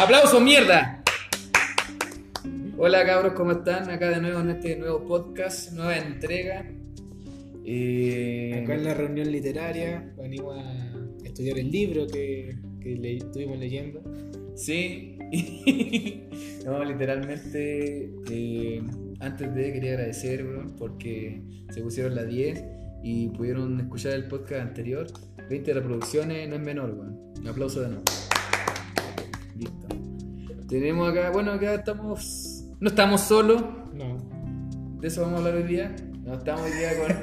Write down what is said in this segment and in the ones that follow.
¡Aplauso, mierda! Hola cabros, ¿cómo están? Acá de nuevo en este nuevo podcast, nueva entrega. Eh, Acá en la reunión literaria venimos a estudiar el libro que, que le- estuvimos leyendo. Sí, no, literalmente, eh, antes de quería agradecer, weón, porque se pusieron las 10 y pudieron escuchar el podcast anterior. 20 reproducciones no es menor, weón. Un aplauso de nuevo. Tenemos acá, bueno, acá estamos, no estamos solos, No. de eso vamos a hablar hoy día. No estamos hoy día con.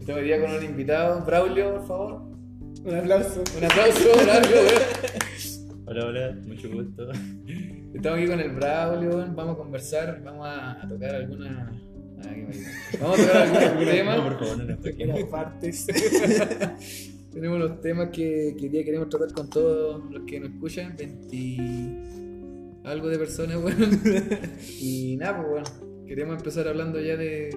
estamos hoy día con un invitado. Braulio, por favor. Un aplauso. Un aplauso, Braulio. Hola, hola, mucho gusto. Estamos aquí con el Braulio, vamos a conversar, vamos a, a tocar alguna. ah. Vamos a tocar algunos No, temas. por favor, no nos toquemos. Partes. Tenemos los temas que, que hoy día queremos tratar con todos los que nos escuchan, 20 algo de personas, weón. Y nada, pues bueno, queremos empezar hablando ya de,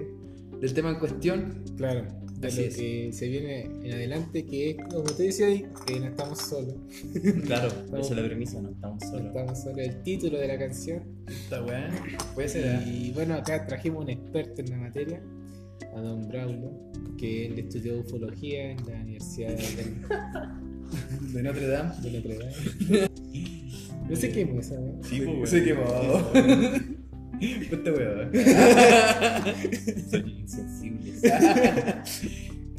del tema en cuestión. Claro. De Así lo es. que se viene en adelante, que es, como te decía ahí, que no estamos solos. Claro, esa es la premisa, no estamos No solos. estamos solos. El título de la canción. Está weón. Puede ser. Y bueno, acá trajimos un experto en la materia, a don Braulio, que él estudió ufología en la Universidad de, De Notre Dame. de Notre Dame. No sé qué es esa, ¿no? Sí, pues, weón. Se quemó. Este weón. Soy insensible.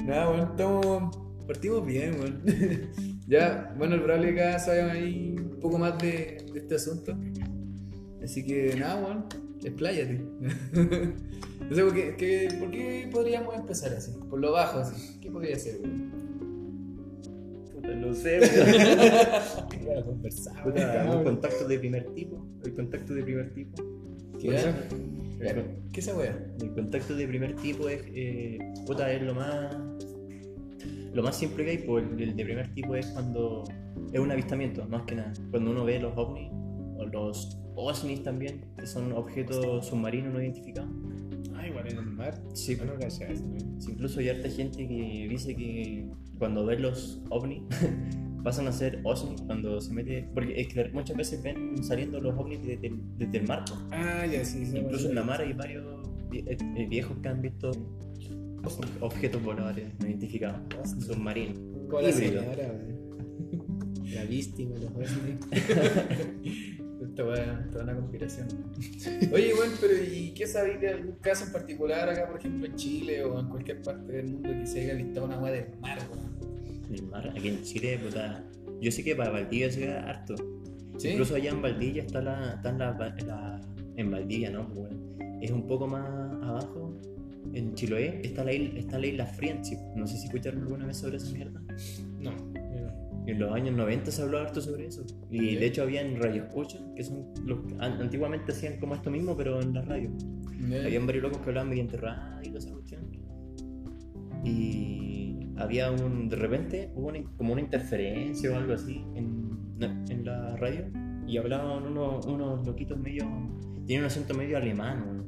Nada, bueno, estamos. Partimos bien, weón. ya, bueno, el Braulio acá sabe ahí un poco más de, de este asunto. Así que nada, weón, expláyate. no sé, ¿por qué, qué- ¿por qué podríamos empezar así? Por lo bajo, así. ¿Qué podría ser? Puta, No sé. Puta, ¿no? un contacto de primer tipo. El contacto de primer tipo. ¿Qué eso. ¿Qué es esa weá? El contacto de primer tipo es, eh, puta, es lo más, lo más simple que hay, pues el, el de primer tipo es cuando es un avistamiento, más que nada. Cuando uno ve los ovnis, o los OSNIs también, que son objetos submarinos no identificados. Ah, igual en el mar. Sí, No, eso, ¿no? Sí, Incluso hay harta gente que dice que cuando ven los ovnis pasan a ser OSNI cuando se mete. Porque es que muchas veces ven saliendo los ovnis desde, el- desde el mar. Ah, ya sí. sí, Incluso en la mar hay varios eh, eh, viejos que han visto objetos voladores no identificados, submarinos. Como la híbrido. señora, güey. La víctima, los OSNI. Esta es una conspiración. Oye, bueno, pero ¿y qué sabéis de algún caso en particular acá, por ejemplo, en Chile o en cualquier parte del mundo que se haya visto una weá del mar, weón? El mar, aquí en Chile, puta. Yo sé que para Valdivia se ve harto. ¿Sí? Incluso allá en Valdivia está la. Está la, la- en Valdivia, ¿no? Pues, bueno, es un poco más abajo. En Chiloé está la isla, está la isla Friendship. No sé si escucharon alguna vez sobre esa mierda. En los años 90 se habló harto sobre eso. Y de hecho habían radio escucha, que son los an- antiguamente hacían como esto mismo, pero en la radio. Ya. Habían varios locos que hablaban mediante radio y toda esa cuestión. Y había un. De repente hubo una- como una interferencia o algo así en, en la radio. Y hablaban unos, unos loquitos medio. Tenían un acento medio alemán.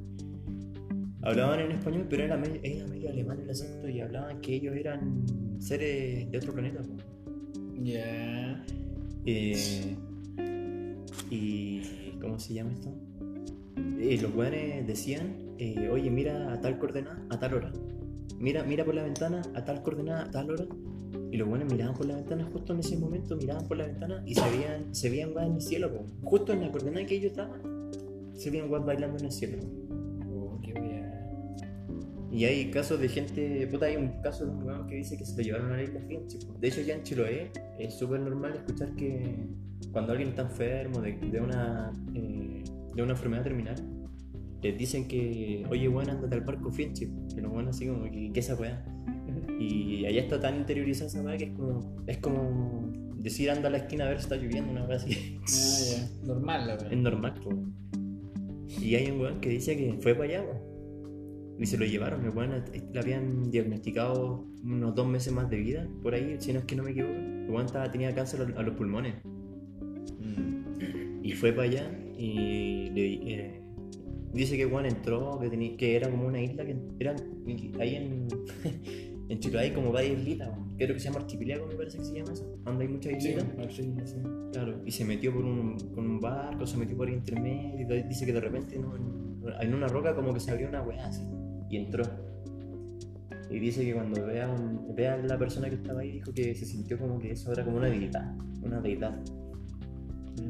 Hablaban en español, pero era medio, era medio alemán el acento y hablaban que ellos eran seres de otro planeta. Ya. Eh, y. ¿Cómo se llama esto? Eh, los weones decían: eh, Oye, mira a tal coordenada a tal hora. Mira, mira por la ventana a tal coordenada a tal hora. Y los buenos miraban por la ventana justo en ese momento, miraban por la ventana y se veían, se veían en el cielo. po. Justo en la coordenada que ellos estaban, se veían weas bailando en el cielo. Y hay casos de gente, puta, hay un caso de un weón que dice que se lo llevaron a la isla Friendship. De hecho, ya en Chiloé es súper normal escuchar que cuando alguien está enfermo de, de una, eh, de una enfermedad terminal, les dicen que, oye, weón, ándate al barco. Que los weones así como, que ¿qué esa weá? Y allá está tan interiorizada esa weá que es como, es como decir anda a la esquina a ver si está lloviendo, una weá así. Ah, ya. Normal la Es weá. normal, po. Y hay un weón que dice que fue para allá, po. Y se lo llevaron, el weón eh, le habían diagnosticado unos dos meses más de vida, por ahí, si no es que no me equivoco. El weón tenía cáncer a- los pulmones. Y fue para allá y le, eh, dice que Juan entró, que, tenía, que era como una isla que era ahí en, En Chiloé hay como varias islitas, creo que se llama archipiélago, me parece que se llama eso. Donde hay muchas Sí, islitas. fin, sí. Claro, y se metió por un, con un barco, se metió por ahí intermedio, y dice que de repente en, en una roca como que se abrió una weá así, y entró. Y dice que cuando vean, vean la persona que estaba ahí, dijo que se sintió como que eso era como una deidad, una deidad.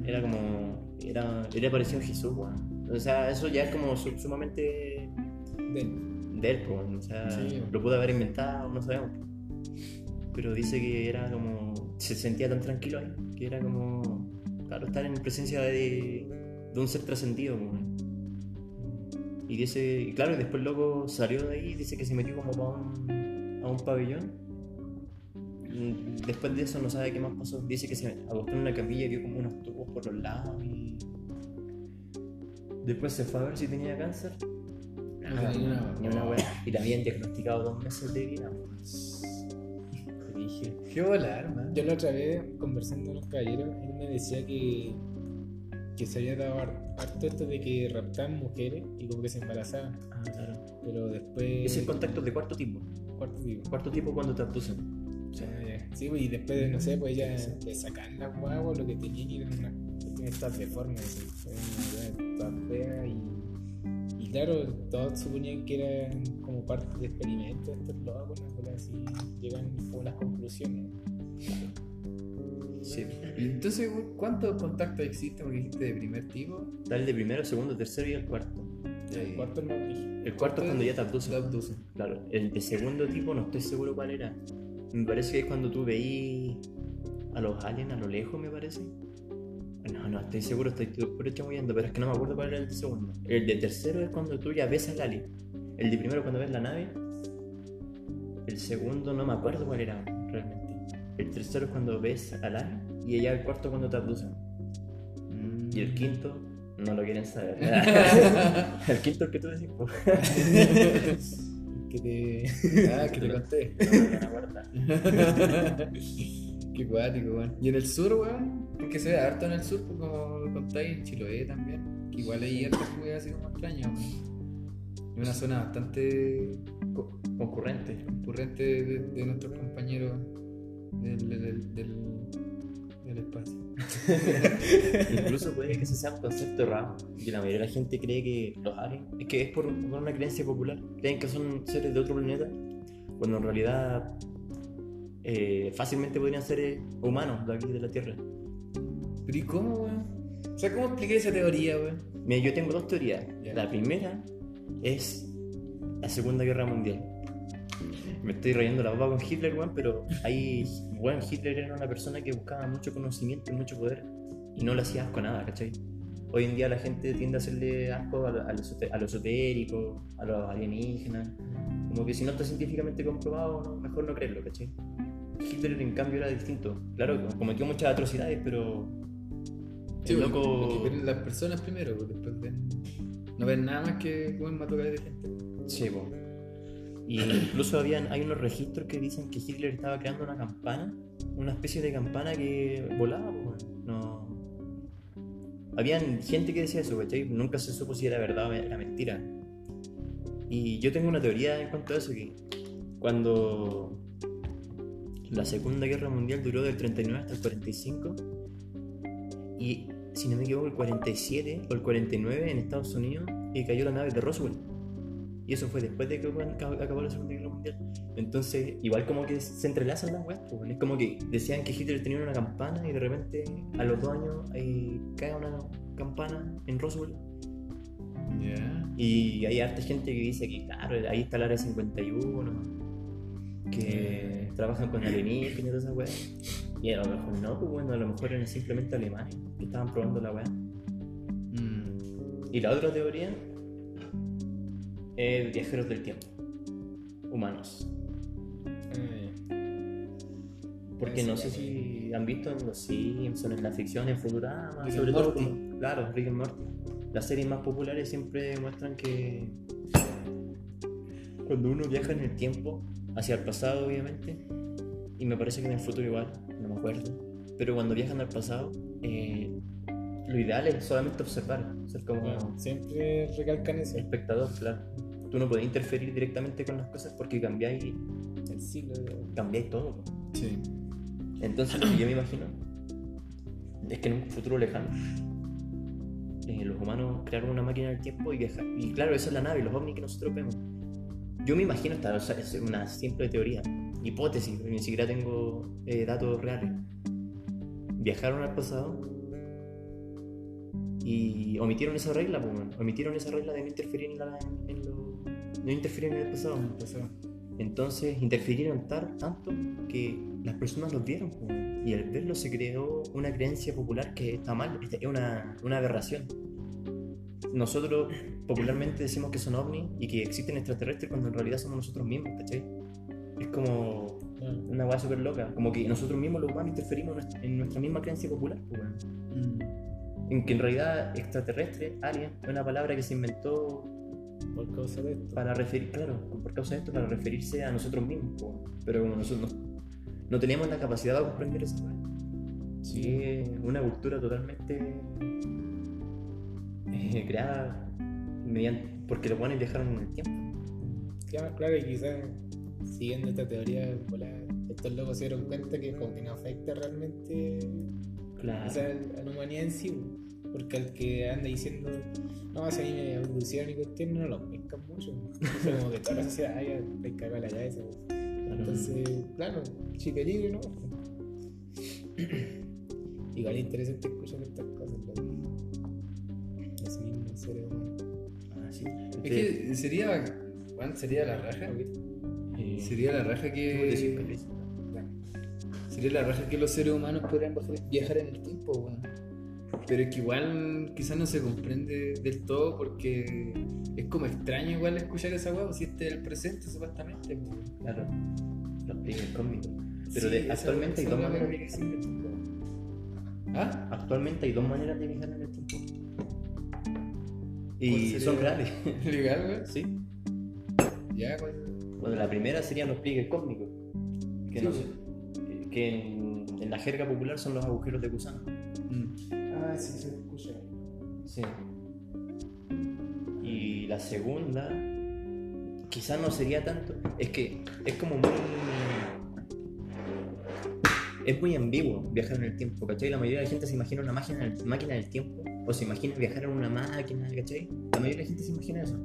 Era como, era, era parecido a Jesús, weón. O sea, eso ya es como su- sumamente Ven. de él, pues, o sea, Sí. lo pudo haber inventado, no sabemos. Pero dice que era como, se sentía tan tranquilo ahí, que era como, claro, estar en presencia de, de un ser trascendido. pues, weón. Y dice, y claro, y después el loco salió de ahí y dice que se metió como a un, a un pabellón. Y Después de eso no sabe qué más pasó. Dice que se acostó en una camilla y vio como unos tubos por los lados y... Después se fue a ver si tenía cáncer. Ah, ni una- Ni una wea. Y le habían diagnosticado dos meses de vida. Qué volar, man. Yo la otra vez, conversando con los caballeros, él me decía que, que se había dado har- harto esto de que raptaban mujeres y como que se embarazaban. ah, claro. Pero después. Es el contacto de cuarto tipo. Cuarto tipo. Cuarto tipo cuando te abducen. Ah, ya. Sí, pues, y después, de, no sé, pues ya le sacan las guaguas, lo que tenían y eran unas estas deformes, weá todas feas y, y claro, todos suponían que eran como parte de experimentos estos locos, así, llegan como las conclusiones. Sí. Y entonces, ¿cuántos contactos existen? Porque dijiste de primer tipo. Está el de primero, segundo, tercero y el cuarto. El cuarto brígido. El cuarto es cuando ya te Te abducen. abducen. Claro, el de segundo tipo no estoy seguro cuál era. Me parece que es cuando tú veí a los aliens a lo lejos, me parece. No, no, estoy seguro, estoy puro chamullando, pero es que no me acuerdo cuál era el de segundo. El de tercero es cuando tú ya ves al alien. El de primero cuando ves la nave. El segundo no me acuerdo cuál era realmente. El tercero es cuando ves al alien. Y ya el cuarto cuando te abducen. Y el quinto no lo quieren saber. el quinto es el que tú decís. Que te. Ah, que te conté. No. Qué cuático, weón. Y en el sur, weón, porque se ve harto en el sur, pues, como contáis, en Chiloé también. Que igual hay hartas weas así como extrañas, weón. Es una zona bastante Co- Concurrente. concurrente de, de nuestros compañeros del, del, del, del espacio. Incluso puede que ese sea un concepto errado. Y la mayoría de la gente cree que los aliens. Es que es por, por una creencia popular. Creen que son seres de otro planeta. Cuando en realidad. eh, fácilmente podrían ser eh, humanos de aquí de la Tierra. Pero ¿y cómo, weón? O sea, ¿cómo expliqué esa teoría, weón? Mira, yo tengo dos teorías. Ya. La primera es la Segunda Guerra Mundial. Me estoy rayando la boca con Hitler, weón, pero ahí, weón, Hitler era una persona que buscaba mucho conocimiento y mucho poder y no le hacía asco a nada, ¿cachai? Hoy en día la gente tiende a hacerle asco a lo, a lo a lo esotérico, a los alienígenas. Como que si no está científicamente comprobado, no, mejor no creerlo, ¿cachai? Hitler en cambio era distinto. Claro, cometió muchas atrocidades, pero... el weón, loco... las personas primero, porque después ven. No ven nada más que weón mató a de gente. Sí, po. Y incluso habían, hay unos registros que dicen que Hitler estaba creando una campana, una especie de campana que volaba. No. Habían gente que decía eso, ¿cachai? Nunca se supo si era verdad o era mentira. Y yo tengo una teoría en cuanto a eso, que cuando la Segunda Guerra Mundial duró del 39 hasta el 45, y si no me equivoco, el 47 o el 49 en Estados Unidos, y cayó la nave de Roswell. Y eso fue después de que acabó la Segunda Guerra Mundial. Entonces, igual como que se entrelazan las weas. pues, Es como que decían que Hitler tenía una campana y de repente a los dos años eh, cae una campana en Roswell. Ya. Y hay harta gente que dice que, claro, ahí está el área 51, que trabajan con alienígenas y todas esas weas. Y a lo mejor no, pues bueno, a lo mejor eran simplemente alemanes que estaban probando la wea. Mm. Y la otra teoría viajeros del tiempo, humanos. Porque Esa no sé si han visto en Los Simpsons, en la ficción, en Futurama, Rick sobre todo. Como- claro, Rick and Morty. Las series más populares siempre muestran que cuando uno viaja en el tiempo, hacia el pasado, obviamente, y me parece que en el futuro igual, no me acuerdo, pero cuando viajan al pasado, eh, lo ideal es solamente observar, ser como Bueno, siempre recalcan eso. espectador, claro. Tú no puedes interferir directamente con las cosas porque cambiáis El de... cambiáis todo. Sí. Entonces, lo que yo me imagino es que en un futuro lejano, eh, los humanos crearon una máquina del tiempo y viajar. Y claro, esa es la nave, los ovnis que nosotros vemos. Yo me imagino, esta o sea, es una simple teoría, hipótesis, ni siquiera tengo eh, datos reales. Viajaron al pasado y omitieron esa regla, pues, bueno, omitieron esa regla de no interferir en, la- en lo- no interferir en el pasado. Pasó. Entonces interfirieron tanto que las personas los vieron po, y al verlo se creó una creencia popular que está mal, es una, una aberración. Nosotros popularmente decimos que son ovnis y que existen extraterrestres cuando en realidad somos nosotros mismos, ¿cachai? Es como una weá súper loca, como que nosotros mismos los humanos interferimos en nuestra, en misma creencia popular. Mm. En que en realidad extraterrestre, alien, es una palabra que se inventó por causa de esto. para referir, claro, por causa de esto, para referirse a nosotros mismos. Pero como nosotros no, no teníamos la capacidad de comprender esa weá. Sí, es una cultura totalmente eh, creada mediante, porque los buenos viajaron en el tiempo. Claro, claro, y quizás siguiendo esta teoría, estos locos se dieron cuenta que como que no afecta realmente Claro. o sea, a la humanidad en sí. Porque al que anda diciendo, no, si a mí me abducieron y cuestión, no lo pescan mucho. O sea, como que toda la sociedad, ay, ya te caga la cabeza. Entonces, claro, chica libre, ¿no? Igual es interesante escuchar estas cosas, loco. Los mismos seres humanos. Ah, sí. Es que sería. Juan, sería la raja. eh, Sería la raja ¿qué vos decís, que. Sería la raja que los seres humanos podrían bajar- viajar en el tiempo, weón. Pero es que igual quizás no se comprende del todo porque es como extraño igual escuchar esa weá, si este es el presente supuestamente. weón. Claro, los pliegues cómicos. Pero Sí, de- esa- actualmente hay dos maneras de viajar en el tiempo. ¿Ah? Actualmente hay dos maneras de viajar en el tiempo. ¿Cuál Y son reales. ¿Legal, weón? Sí. Ya, weón. Bueno, la primera serían los pliegues cósmicos. Que, Sí, no sé- que en, en la jerga popular son los agujeros de gusano. Mm. Ah, sí, se escucha. Sí. Y la segunda, quizás no sería tanto. Es que es como muy. Es muy ambiguo viajar en el tiempo, ¿cachai? La mayoría de la gente se imagina una máquina, máquina del tiempo o se imagina viajar en una máquina, ¿cachai? La mayoría de la gente se imagina eso.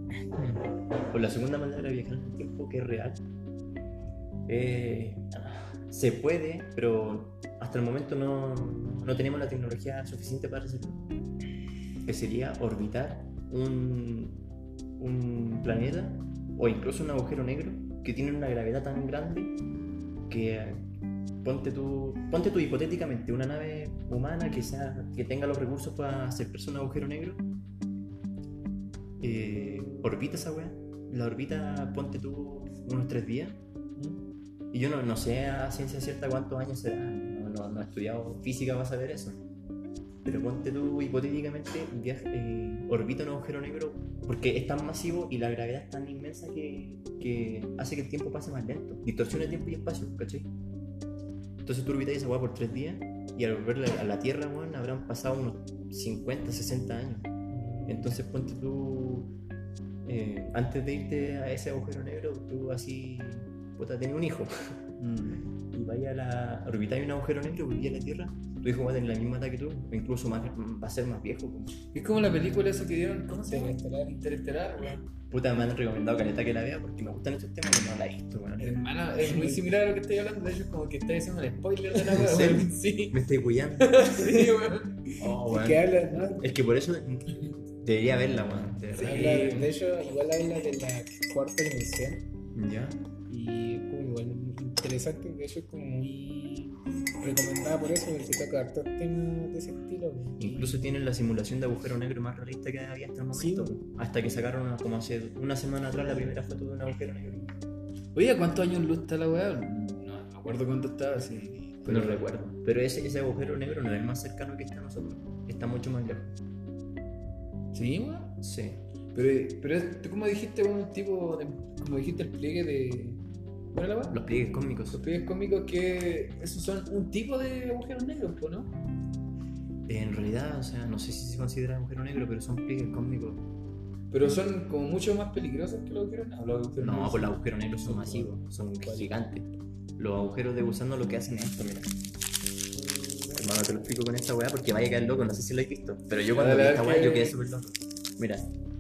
Pues la segunda manera de viajar en el tiempo, que es real, eh, se puede, pero hasta el momento no, no tenemos la tecnología suficiente para hacerlo. Que sería orbitar un, un planeta o incluso un agujero negro que tiene una gravedad tan grande que eh, ponte tú, ponte tú hipotéticamente una nave humana que, sea, que tenga los recursos para acercarse a un agujero negro eh, orbita esa weá la orbita ponte tú unos tres días y yo no, no sé a ciencia cierta cuántos años será. No, no- no he estudiado física para saber eso. Pero ponte tú hipotéticamente viaja, eh, orbita un agujero negro porque es tan masivo y la gravedad es tan inmensa que, que hace que el tiempo pase más lento. Distorsiona tiempo y espacio ¿cachai? entonces tú orbitas esa weá por tres días y al volver a la Tierra weón, habrán pasado unos 50, 60 años. Entonces ponte tú, eh, antes de irte a ese agujero negro, tú así, puta, tenés un hijo. Mm. Y vaya a la, orbitáis un agujero negro, volví a la Tierra, tu hijo va a tener la misma edad que tú, o incluso más, va a ser más viejo. como. Es como la película esa que dieron, ¿cómo se llama? Interestelar. Interestelar, weón. Puta, me han recomendado caleta que la vea porque me gustan estos temas y no la he visto, weón. Hermano, es muy similar a lo que estoy hablando. De hecho, es como que estoy haciendo un spoiler de la weón. Sí. Me estoy cuidando. Sí, weón. Oh, ¿De qué habla? ¿no? Es que por eso debería verla, weón. de. Habla- de hecho, igual habla de la cuarta dimensión. ¿Ya? Y es como igual interesante, de hecho es como muy recomendada por eso, porque toca hartos temas de ese estilo. Incluso tienen la simulación de agujero negro más realista que había hasta el Sí. momento. Hasta que sacaron como hace una semana atrás la primera foto de un agujero negro. Oye, ¿a cuántos años luz está la weá? No, no me acuerdo cuánto estaba, sí. No recuerdo. Pero ese, ese agujero negro no es el más cercano que está a nosotros. Está mucho más lejos. ¿Sí, weón? Sí. Pero, pero es- tú como dijiste, un tipo de, como dijiste, el pliegue de... Los pliegues cósmicos. Los pliegues cómicos que esos son un tipo de agujeros negros, ¿no? En realidad, o sea, no sé si se considera agujero negro, pero son pliegues cósmicos. Pero son como mucho más peligrosos que los agujeros negros. Los agujeros No, negros pues los agujeros negros son masivos, son gigantes. Los agujeros de gusano lo que hacen es esto, mira. Hermano, te lo explico con esta weá porque vaya a caer loco, no sé si lo has visto. Pero yo cuando vi esta weá, yo quedé súper loco. Mira,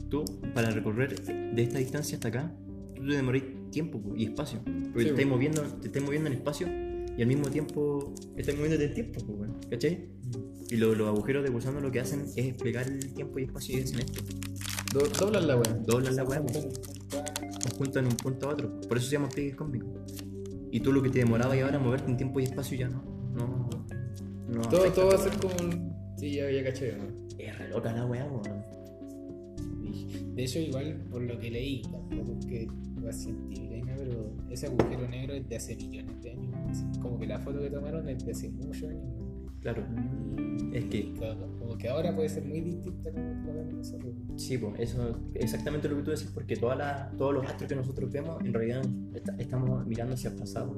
tú, para recorrer de esta distancia hasta acá, tú te demorás tiempo po, y espacio. Porque Sí, te, estás po. moviendo, te estás moviendo en espacio y al mismo tiempo estás moviéndote en tiempo, ¿cachai? Y lo- los agujeros de gusano lo que hacen es explicar el tiempo y espacio y hacen esto. Do- doblan la weá. Doblan la weá, po nos juntan un punto a otro. Por eso se llama pliegue cósmico. Y tú lo que te demoraba y ahora moverte en tiempo y espacio ya no. No. no Todo, todo va a ser como. un- Sí, ya, ya caché, ¿no? Es re loca la weá, weón. De hecho, igual por lo que leí, tampoco que ni nada, pero ese agujero negro es de hace millones de años. así, Como que la foto que tomaron es de hace muchos años. Claro. Es que, Claro, Como que ahora puede ser muy distinta como lo vemos nosotros. sí, pues, eso exactamente lo que tú decís, porque toda la- todos los astros que nosotros vemos, en realidad está- estamos mirando hacia el pasado.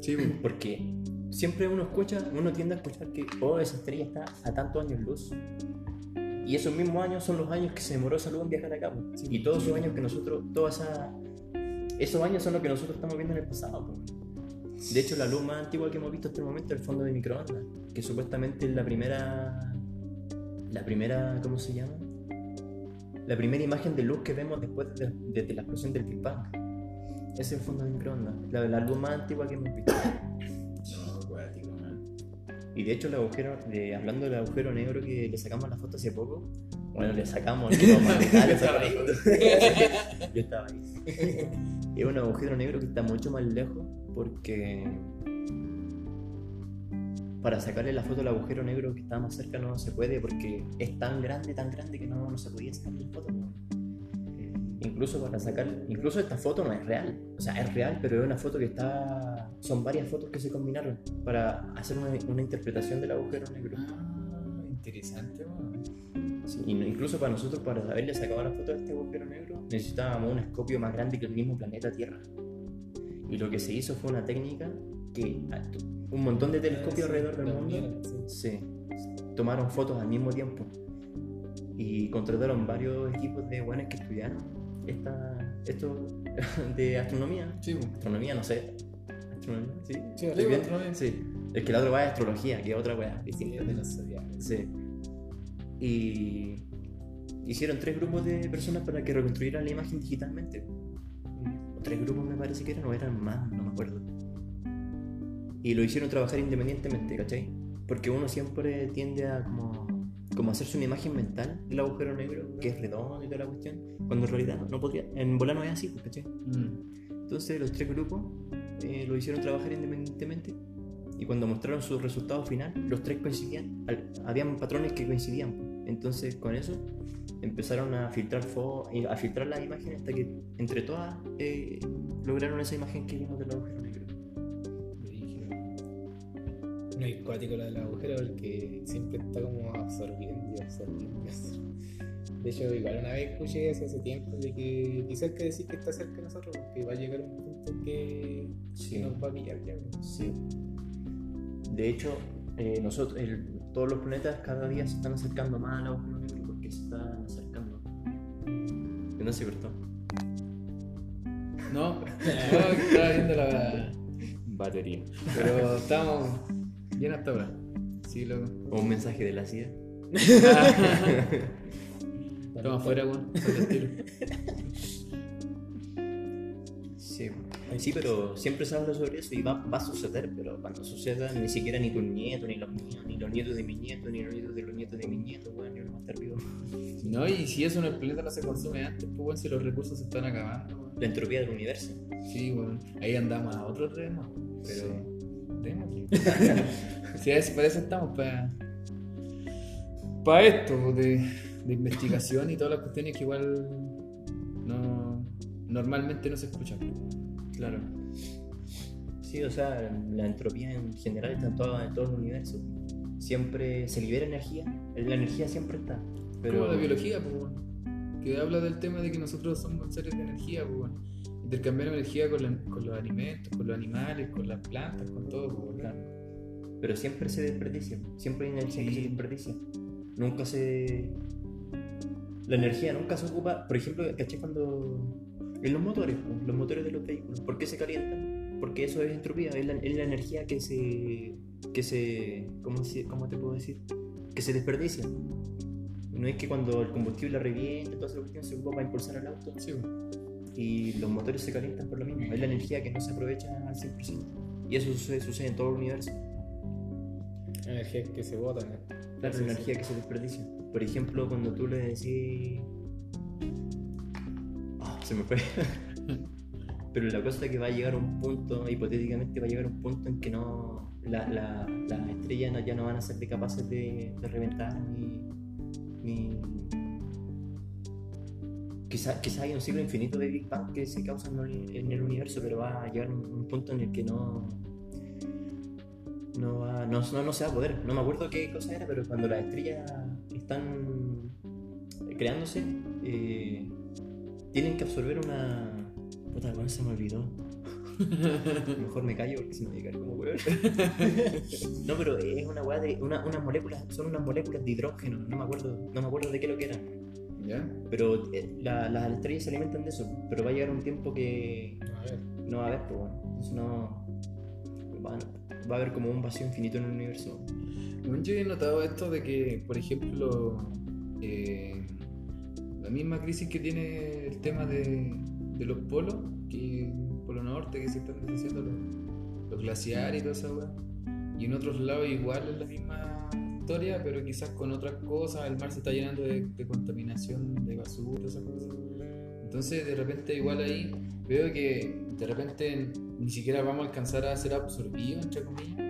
Sí, pues. Porque siempre uno escucha, uno tiende a escuchar que, oh, esa estrella está a tantos años luz. Y esos mismos años son los años que se demoró esa luz en viajar acá. po. Y todos esos años que nosotros, todas esa, esos años son los que nosotros estamos viendo en el pasado. po. De hecho, la luz más antigua que hemos visto hasta el momento es el fondo de microondas, que supuestamente es la primera, la primera, ¿cómo se llama? La primera imagen de luz que vemos después de, de la explosión del Big Bang. Es el fondo de microondas, la, la luz más antigua que hemos visto. Y de hecho, el agujero, de- hablando del agujero negro que le sacamos la foto hace poco, bueno, le sacamos, que Estaba sacamos. Yo estaba ahí. Es un agujero negro que está mucho más lejos porque para sacarle la foto al agujero negro que está más cerca no se puede porque es tan grande, tan grande que no, no se podía sacar la foto. ¿no? Incluso para sacar, incluso esta foto no es real, o sea, es real, pero es una foto que está, son varias fotos que se combinaron para hacer una, una interpretación del agujero negro. Ah, interesante, man. Sí, incluso para nosotros, para haberle sacado la foto de este agujero negro, necesitábamos un escopio más grande que el mismo planeta Tierra. Y lo que se hizo fue una técnica que a- un montón de telescopios alrededor del mundo se tomaron fotos al mismo tiempo y contrataron varios equipos de buenas que estudiaron esta, esto de astronomía. Sí, pues. Astronomía, no sé. Astronomía, sí. Sí, astronomía. Sí. Es que la otra weá es astrología, que es otra weá distinta. Sí. Y hicieron tres grupos de personas para que reconstruyeran la imagen digitalmente. O tres grupos me parece que eran, o eran más, no me acuerdo. Y lo hicieron trabajar independientemente, ¿cachai? Porque uno siempre tiende a como, como hacerse una imagen mental del agujero negro, que es redondo y toda la cuestión, cuando en realidad no podría, en bola no es así, pues, ¿cachai? Mm. Entonces los tres grupos eh, lo hicieron trabajar independientemente y cuando mostraron su resultado final, los tres coincidían, al- habían patrones que coincidían. Entonces con eso empezaron a filtrar a filtrar las imágenes hasta que entre todas eh, lograron esa imagen que vimos del agujero negro. No es cuático la del agujero porque siempre está como absorbiendo y absorbiendo. De hecho, igual una vez escuché hace, hace tiempo de que quizás que decir que está cerca de nosotros porque va a llegar un punto que, Sí. que nos va a pillar ya. Sí. De hecho, eh, nosotros, el- todos los planetas cada día se están acercando más al agujero negro porque se están acercando. Que no se cortó. No, no, estaba viendo la. Batería. Pero estamos bien hasta ahora. Sí, loco. O un mensaje de la CIA. Toma afuera, weón. Son de Sí, sí, pero siempre se habla sobre eso y va, va a suceder, pero cuando suceda ni siquiera ni tus nietos, ni los míos, ni los nietos de mis nietos, ni los nietos de los nietos de mis nietos, weón, ni uno va a estar vivo. No, y si eso en el planeta no se consume antes, pues, weón, si los recursos se están acabando, weón. La entropía del universo. Sí, weón. Ahí andamos a otro tema. Pero. Sí, a veces para eso estamos, para. Para esto, de, de investigación y todas las cuestiones que igual. No. Normalmente no se escuchan. Claro. Sí, o sea, la entropía en general está en todo, en todo el universo. Siempre se libera energía, la energía siempre está. Pero Pero la biología, pues, que habla del tema de que nosotros somos seres de energía, pues, weón. intercambiamos energía con, la- con los alimentos, con los animales, con las plantas, con todo, pues, weón. Pero siempre se desperdicia, siempre hay energía que Sí. se desperdicia. Nunca se. la energía nunca se ocupa, por ejemplo, ¿caché cuando en los motores, los motores de los vehículos, ¿por qué se calientan? Porque eso es entropía, es la, es la energía que se, que se, ¿cómo, cómo te puedo decir? Que se desperdicia. No es que cuando el combustible reviente, toda esa cuestión se ocupa para impulsar el auto Sí, y los motores se calientan por lo mismo, es la energía que no se aprovecha al 100%. Y eso sucede, sucede en todo el universo. Energía que se bota, ¿no? Claro, Sí, la sí. energía que se desperdicia. Por ejemplo, cuando tú le decís. Se me fue. Pero la cosa es que va a llegar un punto, hipotéticamente va a llegar un punto en que no. la- la- las estrellas no- ya no van a ser capaces de, de reventar ni. ni Quizá, quizá hay un ciclo infinito de Big Bang que se causa en el, universo, pero va a llegar un, un punto en el que no, no, va, no, no, no se va a poder. No me acuerdo qué cosa era, pero cuando las estrellas están creándose, eh, tienen que absorber una. Puta, bueno, se me olvidó. Mejor me callo porque si no voy a como hueón. no, pero es una weá de. Una, unas moléculas, son unas moléculas de hidrógeno, no me acuerdo, no me acuerdo de qué lo que eran. ¿Ya? Pero eh, la- las estrellas se alimentan de eso, pero va a llegar un tiempo que A ver. no va a haber, pues bueno. Entonces no. Va, va a haber como un vacío infinito en el universo. Yo he notado esto de que, por ejemplo, eh, la misma crisis que tiene el tema de, de los polos, que Polo Norte, que se están deshaciendo los, los glaciares y toda esa weá. Y en otros lados igual es la misma historia, pero quizás con otras cosas. El mar se está llenando de, de contaminación, de basura, esas cosas. Entonces, de repente, igual ahí veo que de repente ni siquiera vamos a alcanzar a ser absorbidos, entre comillas.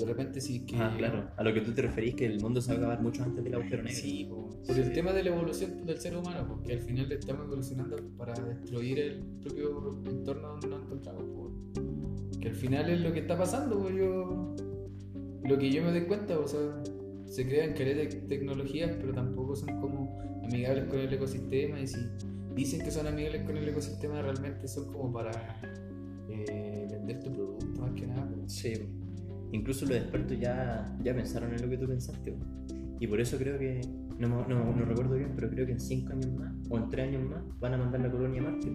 De repente, sí que. Ah, claro. A lo que tú te referís que el mundo se va a acabar mucho antes del agujero negro. Sí, po, por el tema de la evolución del ser humano, porque al final estamos evolucionando para destruir el propio entorno donde nos encontramos. po. Que al final es lo que está pasando, po, yo, lo que yo me doy cuenta, o sea, se crean caleta de tecnologías, pero tampoco son como amigables con el ecosistema y si dicen que son amigables con el ecosistema, realmente son como para eh, vender tu producto más que nada. po. Sí. Incluso los expertos ya, ya pensaron en lo que tú pensaste. Y por eso creo que, no, no, no recuerdo bien, pero creo que en 5 años más o en 3 años más van a mandar la colonia a Marte.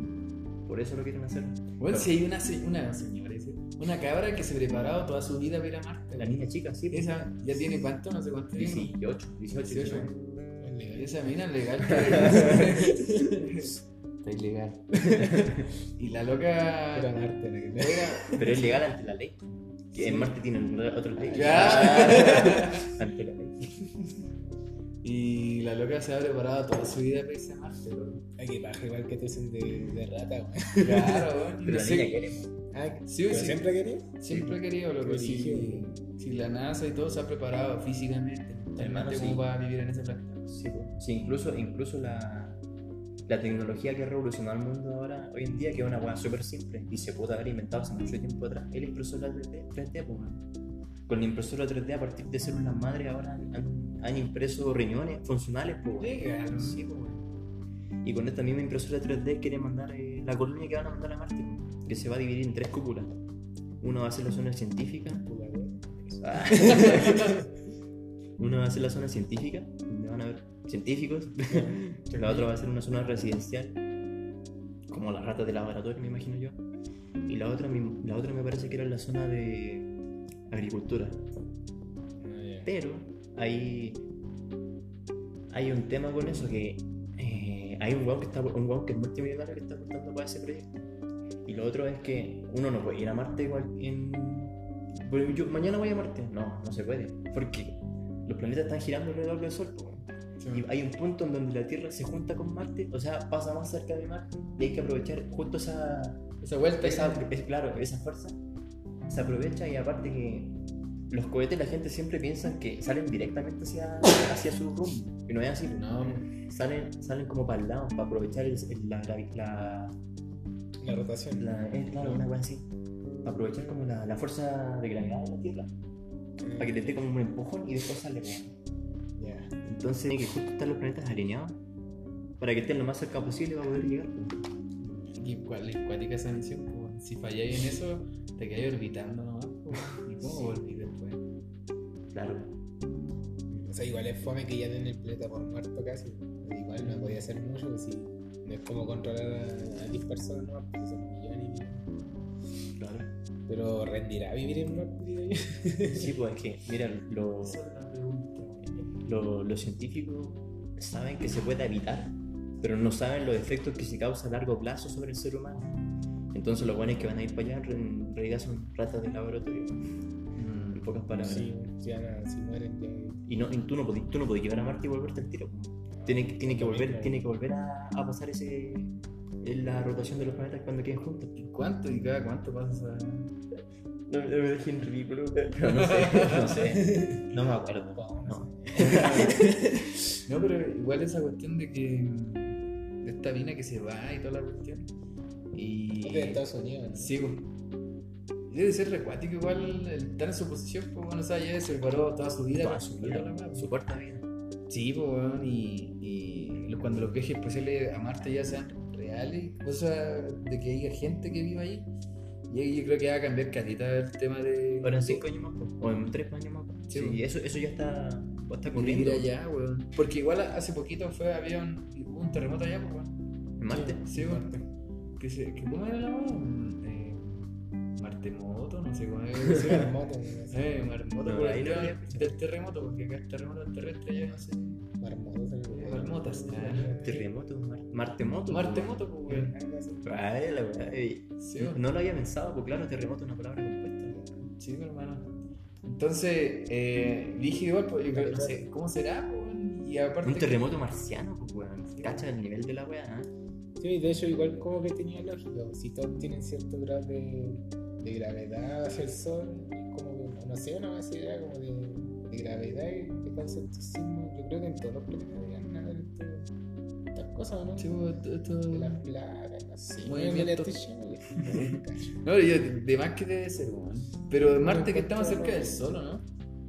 Por eso lo quieren hacer. Bueno, si hay una, una señora, una cabra que se ha preparado toda su vida para ir a Marte. La niña chica, sí. Esa ya tiene cuánto, no sé cuánto tiene. 18, 18, 18. 19. Es legal. Esa mina es legal. Está ilegal. y la loca. Era Marte, la que Pero es legal ante la ley. Que Sí. En Marte tienen otras leyes. Ya. ante la ley. Y la loca se ha preparado toda su vida para irse a Marte, bro. Ay, qué paja, igual que te hacen de, de rata, weón. Claro, weón. Pero niña quiere. Ah, Sí, ¿pero sí. siempre quería? Siempre he querido, loco. Qué Si, si la NASA y todo se ha preparado físicamente, Hermano, mentalmente, sí. como para vivir en ese planeta. Sí. Sí, incluso, incluso la, la tecnología que ha revolucionado el mundo ahora, hoy en día, que es una weá súper simple y se pudo haber inventado hace mucho tiempo atrás, es la impresora 3D, 3D po, weón. Con la impresora 3D, a partir de células madre, ahora han, han impreso riñones funcionales. Legal. Sí, weón. Y con esta misma impresora 3D quieren mandar eh, la colonia que van a mandar a Marte, po, que se va a dividir en tres cúpulas. Uno va a ser la zona científica. Uno va a ser la zona científica, donde van a haber científicos. la otra va a ser una zona residencial, como las ratas de laboratorio, me imagino yo. Y la otra, me- la otra me parece que era la zona de agricultura. Ah. Pero hay, hay un tema con eso que eh, hay un weón que está un weón que es multimillonario que está aportando para ese proyecto. Y lo otro es que uno no puede ir a Marte igual en. Bueno, yo mañana voy a Marte. No, no se puede. Porque los planetas están girando alrededor del Sol. Y hay un punto en donde la Tierra se junta con Marte, o sea, pasa más cerca de Marte, y hay que aprovechar justo esa, Esa vuelta. esa, es claro, esa fuerza se aprovecha y aparte que los cohetes la gente siempre piensa que salen directamente hacia, hacia su rumbo y no es así pues. No, salen, salen como para el lado para aprovechar el- el- la, gravi- la, La rotación. la- es claro una cosa así para aprovechar como la, la fuerza de gravedad de la Tierra para que le dé como un empujón y después sale weón. Entonces tiene que justo estar los planetas alineados para que estén lo más cerca posible para poder llegar pues. Y cuál es cuática esa misión, si falláis en eso, te quedáis orbitando nomás. ¿Y cómo volví después? claro sea, igual es fome que ya den el planeta por muerto casi. Igual no podía hacer mucho, pues sí. No es como controlar a, a 10 personas, no, porque son millones y Claro. Pero rendirá vivir en Marte. Sí, pues es que, mira, lo- Esa es la pregunta. Lo- los científicos saben que se puede evitar, pero no saben los efectos que se causa a largo plazo sobre el ser humano. Entonces, los buenos que van a ir para allá en realidad son ratas de laboratorio, en pocas palabras. Sí, ya nada, si mueren ya. Y, no, y tú, no podís, tú no podís llegar a Marte y volverte al tiro. Tiene, que- tiene, que, volver, tiene que volver a, a pasar ese la rotación de los planetas cuando queden juntos. ¿Cuánto y cada cuánto pasa? No, no me dejé en ridículo, no sé, no sé. No me acuerdo. No. Pero igual esa cuestión de que. de esta mina que se va y toda la cuestión. Y. De Estados Unidos, ¿no? Sí, pues. Debe ser recuático igual estar en su posición, pues bueno, o sea, ya se preparó toda su vida. Toda su la vida, weá, pues. su corta vida. Sí, pues bueno, y, y cuando los viajes especiales a Marte ya sean reales, cosa de que haya gente que viva ahí, y yo creo que va a cambiar carita el tema de. Ahora en 5 años más, o en 3 años más. po. Sí, Sí, eso, eso ya está, ocurriendo. allá, weón. Porque igual hace poquito fue, había un, hubo un terremoto allá, pues weón. En Marte. Sí, weón. Que se, que, ¿Cómo era la weón? Eh, Martemoto, no sé cómo era. Marmoto. Eh, marmoto No, por ahí el no había del terremoto, porque acá es terremoto terrestre, yo no sé. Marmoto, le- Marmotas, ah. Terremoto, Mar- Martemoto. Martemoto, pues weón. Ay, la ey. Sí, weón. No lo había pensado, pues claro, terremoto es una palabra compuesta. Sí, hermano. Entonces, eh, dije igual, pues, yo creo, no sé, ¿cómo será? weón? Y aparte. Un terremoto marciano, pues weón. Cacha el nivel de la weá, ¿eh? Sí, de hecho, igual como que tenía lógica. Si todos tienen cierto grado de, de gravedad hacia el sol, como que, no sé, una base idea como de, de gravedad y de causa estos sismos. Yo creo que en todos los planetas deberían haber esto- estas cosas, ¿no? Sí, pues, esto- De las placas, no sé. Movimiento. No, yo, de más que debe ser, weón. Pero en Marte que está más cerca del. Sol, ¿o ¿no?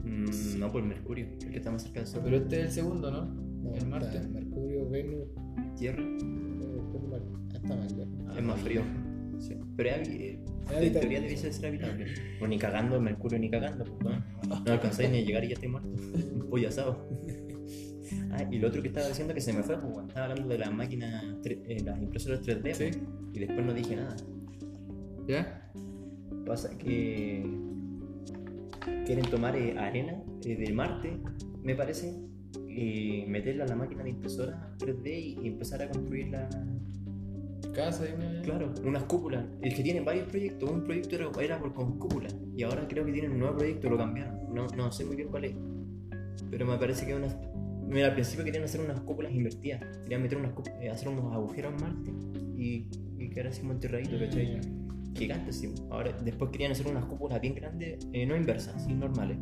Mm, no, por Mercurio, el que está más cerca del Sol. Pero este es el segundo, ¿no? No, En Marte. Mercurio, Venus, Tierra. Ah, es más frío. Sí. Pero eh, en Habitable. teoría debiese de ser habitable. O ni cagando, Mercurio ni cagando, pues, no, no alcanzáis ni a llegar y ya estoy muerto. Un pollo asado. Ah, y lo otro que estaba diciendo que se me fue, pues, estaba hablando de las máquinas, eh, las impresoras 3D, Sí. pues, y después no dije nada. ¿Ya? Pasa que quieren tomar eh, arena eh, del Marte, me parece, y meterla a la máquina de impresora 3D y empezar a construir la, Casa una. Claro, unas cúpulas. El que tiene varios proyectos. Un proyecto era, era por, con cúpulas. Y ahora creo que tienen un nuevo proyecto, lo cambiaron. No, no sé muy bien cuál es. Pero me parece que unas. Mira, al principio querían hacer unas cúpulas invertidas. Querían meter unas eh, hacer unos agujeros en Marte y, y quedar así como enterradito, ¿cachai? Gigantes, sí. Ahora, después querían hacer unas cúpulas bien grandes, eh, no inversas, sí, normales.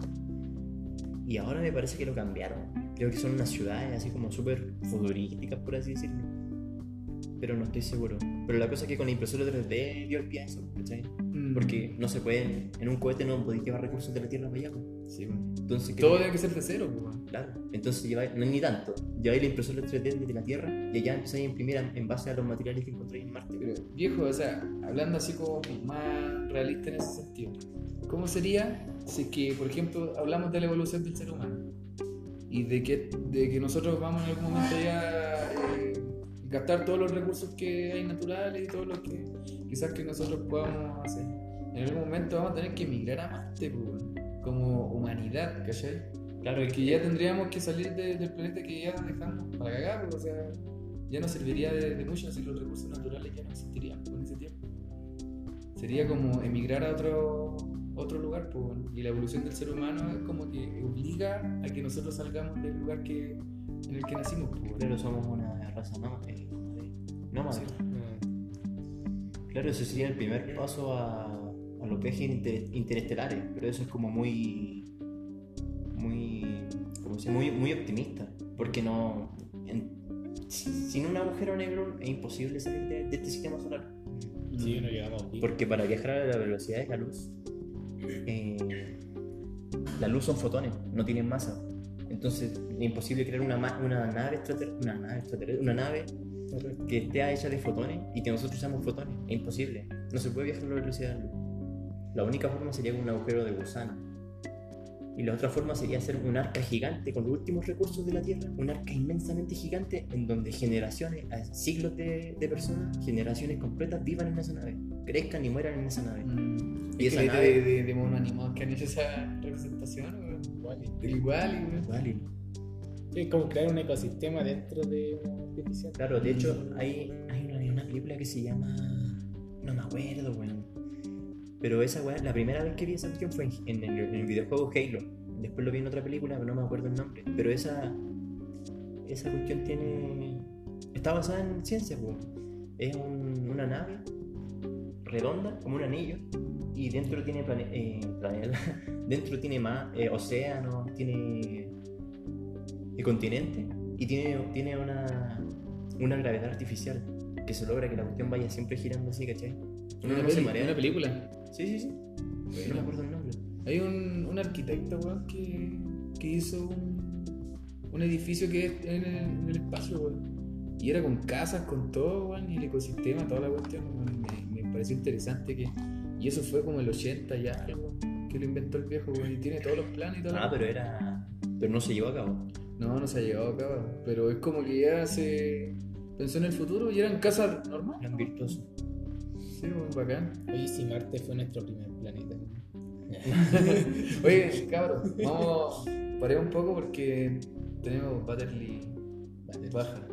Y ahora me parece que lo cambiaron. Creo que son unas ciudades así como súper futurísticas, por así decirlo pero no estoy seguro. Pero la cosa es que con la impresora 3D dio el pie a eso, ¿cachai? Mm. Porque no se puede, en un cohete no podéis llevar recursos de la Tierra para allá. Pues. Sí. Entonces, ¿qué Todo tiene que ser de cero, pues. Claro, entonces lleváis, no ni tanto, lleváis la impresora 3D desde la Tierra y allá empezáis a imprimir en base a los materiales que encontráis en Marte. Pero, viejo, o sea, hablando así como más realista en ese sentido, ¿cómo sería si es que, por ejemplo, hablamos de la evolución del ser humano y de que, de que nosotros vamos en algún momento ya eh, gastar todos los recursos que hay naturales y todos los que quizás que nosotros podamos hacer? En algún momento vamos a tener que emigrar a Marte, pues, como humanidad, ¿cachai? Claro, Es que ya tendríamos que salir de- del planeta que ya dejamos para cagar, o sea, ya no serviría de, de mucho si los recursos naturales ya no existirían en ese tiempo. Sería como emigrar a otro, otro lugar, pues, y la evolución del ser humano es como que obliga a que nosotros salgamos del lugar que, en el que nacimos. Pues. Claro, somos una raza nómade. nómade. Sí. Claro, ese sería el primer paso a, a los viajes inter- interestelares, pero eso es como muy. muy. ¿cómo se dice? muy, muy optimista, porque no. en- si- sin un agujero negro es imposible salir de, de este sistema solar. Sí, no llegamos. Porque para viajar a la velocidad de la luz, eh, la luz son fotones, no tienen masa. Entonces es imposible crear una, una nave extraterrestre, una nave extraterrestre, una nave que esté hecha de fotones y que nosotros seamos fotones. Es imposible. No se puede viajar a la velocidad de la luz. La única forma sería con un agujero de gusano. Y la otra forma sería hacer un arca gigante con los últimos recursos de la Tierra, un arca inmensamente gigante en donde generaciones, siglos de, de personas, generaciones completas vivan en esa nave, crezcan y mueran en esa nave. Mm. Y esa nave- de, de, de monos animados que han hecho esa representación. Vale. Sí, es como crear un ecosistema dentro de una artificial. Claro, de hecho, hay, hay una, una película que se llama. No me acuerdo, weón. Pero esa weá, la primera vez que vi esa cuestión fue en, en el, en el videojuego Halo. Después lo vi en otra película, pero no me acuerdo el nombre. Pero esa. Esa cuestión tiene. Está basada en ciencia, weón. Es un- una nave redonda, como un anillo. Y dentro tiene plane- eh, dentro tiene más océanos, tiene el continente y tiene, tiene una, una gravedad artificial que se logra que la cuestión vaya siempre girando así, ¿cachai? Uno Una, no se peli- marea. una película. Sí, sí, sí. No me acuerdo el nombre. Hay un, un arquitecto, weón, que, que hizo un, un edificio que es en el, en el espacio, weón. Y era con casas, con todo, weón, y el ecosistema, toda la cuestión. Me, me pareció interesante que... Y eso fue como el 80 ya, algo, que lo inventó el viejo, weón. Y tiene todos los planes y todo. Ah, pero era. Pero no se llevó a cabo. No, no se ha llegado a cabo. Pero es como que ya se pensó en el futuro y eran casas normales. Eran virtuosos. Sí, weón, bacán. Oye, si Marte fue nuestro primer planeta. Oye, cabros, vamos, paré un poco porque tenemos battery baja.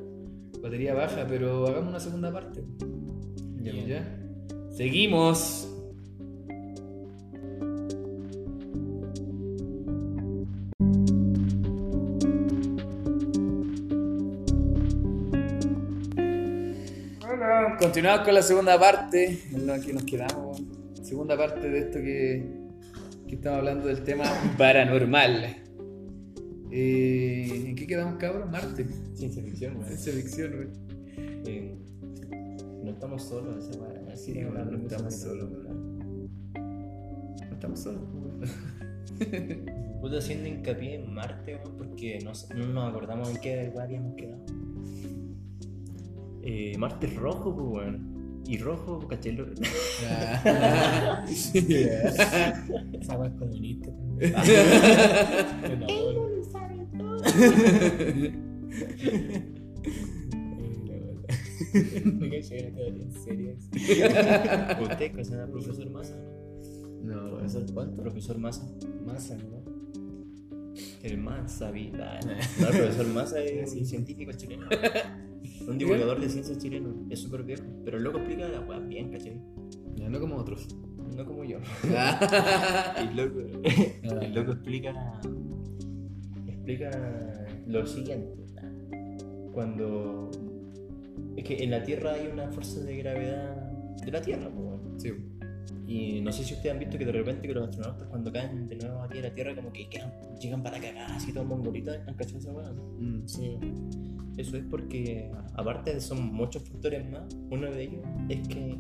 Batería baja, pero hagamos una segunda parte. ¿Ya? ¿Ya? Seguimos. Continuamos con la segunda parte, en la que nos quedamos. Segunda parte de esto que, que estamos hablando del tema paranormal. Eh, ¿En qué quedamos, cabros? Marte. Ciencia ficción, weón. Ciencia ficción, güey. Eh, no estamos solos, esa weá. Sí, Estamos weón, no hablando estamos solos, No estamos solos. güey. Puta haciendo hincapié en Marte, weón, porque no, no nos acordamos en qué lugar habíamos quedado. Eh, Marte es rojo, pues, weón. Y rojo, caché lo- Ah. Esa agua es comunista Me teoría en serio. Usted, profesor Massa, ¿no? No, ¿Profesor cuánto? Profesor Massa. Masa, ¿no? El Massa, vida. No, el profesor Massa es un científico chileno. Un divulgador de ciencias chileno. Es súper viejo. Pero el loco explica la weá bien, ¿cachai? Ya no como otros. No como yo. El loco, el loco explica. Explica lo siguiente. Cuando. Es que en la Tierra hay una fuerza de gravedad de la Tierra, pues. Sí. Y no sé si ustedes han visto que de repente que los astronautas cuando caen de nuevo aquí a la Tierra como que quedan, llegan para cagar así todos mongolitos, ¿han cachado esa weá? Mm. Sí. Eso es porque, aparte de son muchos factores más, uno de ellos es que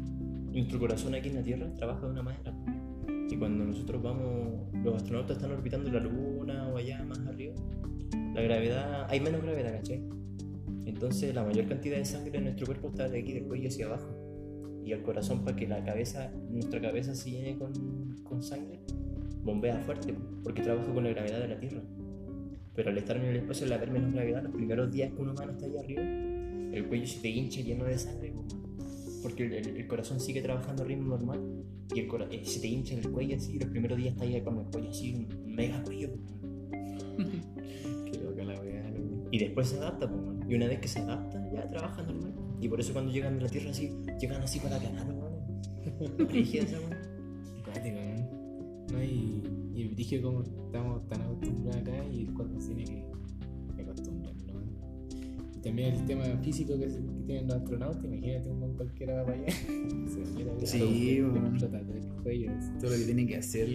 nuestro corazón aquí en la Tierra trabaja de una manera. Y cuando nosotros vamos, los astronautas están orbitando la Luna o allá más arriba, la gravedad, hay menos gravedad, ¿cachai? Entonces la mayor cantidad de sangre en nuestro cuerpo está de aquí del cuello hacia abajo. Y el corazón, para que la cabeza, nuestra cabeza se llene con, con sangre, bombea fuerte, porque trabaja con la gravedad de la Tierra. Pero al estar en el espacio, al haber menos gravedad, los primeros días que un humano está allá arriba, el cuello se te hincha lleno de sangre, porque el, el- el corazón sigue trabajando a ritmo normal y el cora- eh, se te hincha el cuello así, y los primeros días está ahí con el cuello así, un mega cuello. Qué loca la. Y después se adapta, y una vez que se adapta, ya trabaja normal. Y por eso cuando llegan a la Tierra así, llegan así para esa weá. Cuático, ¿no? Y, y el dije como estamos tan acostumbrados acá y cuando se tiene que, que acostumbrar, ¿no? Y también el tema físico que, tienen los astronautas, imagínate un buen cualquiera va para allá. se Sí, explota todo el cuello. así. Todo lo que tiene que hacer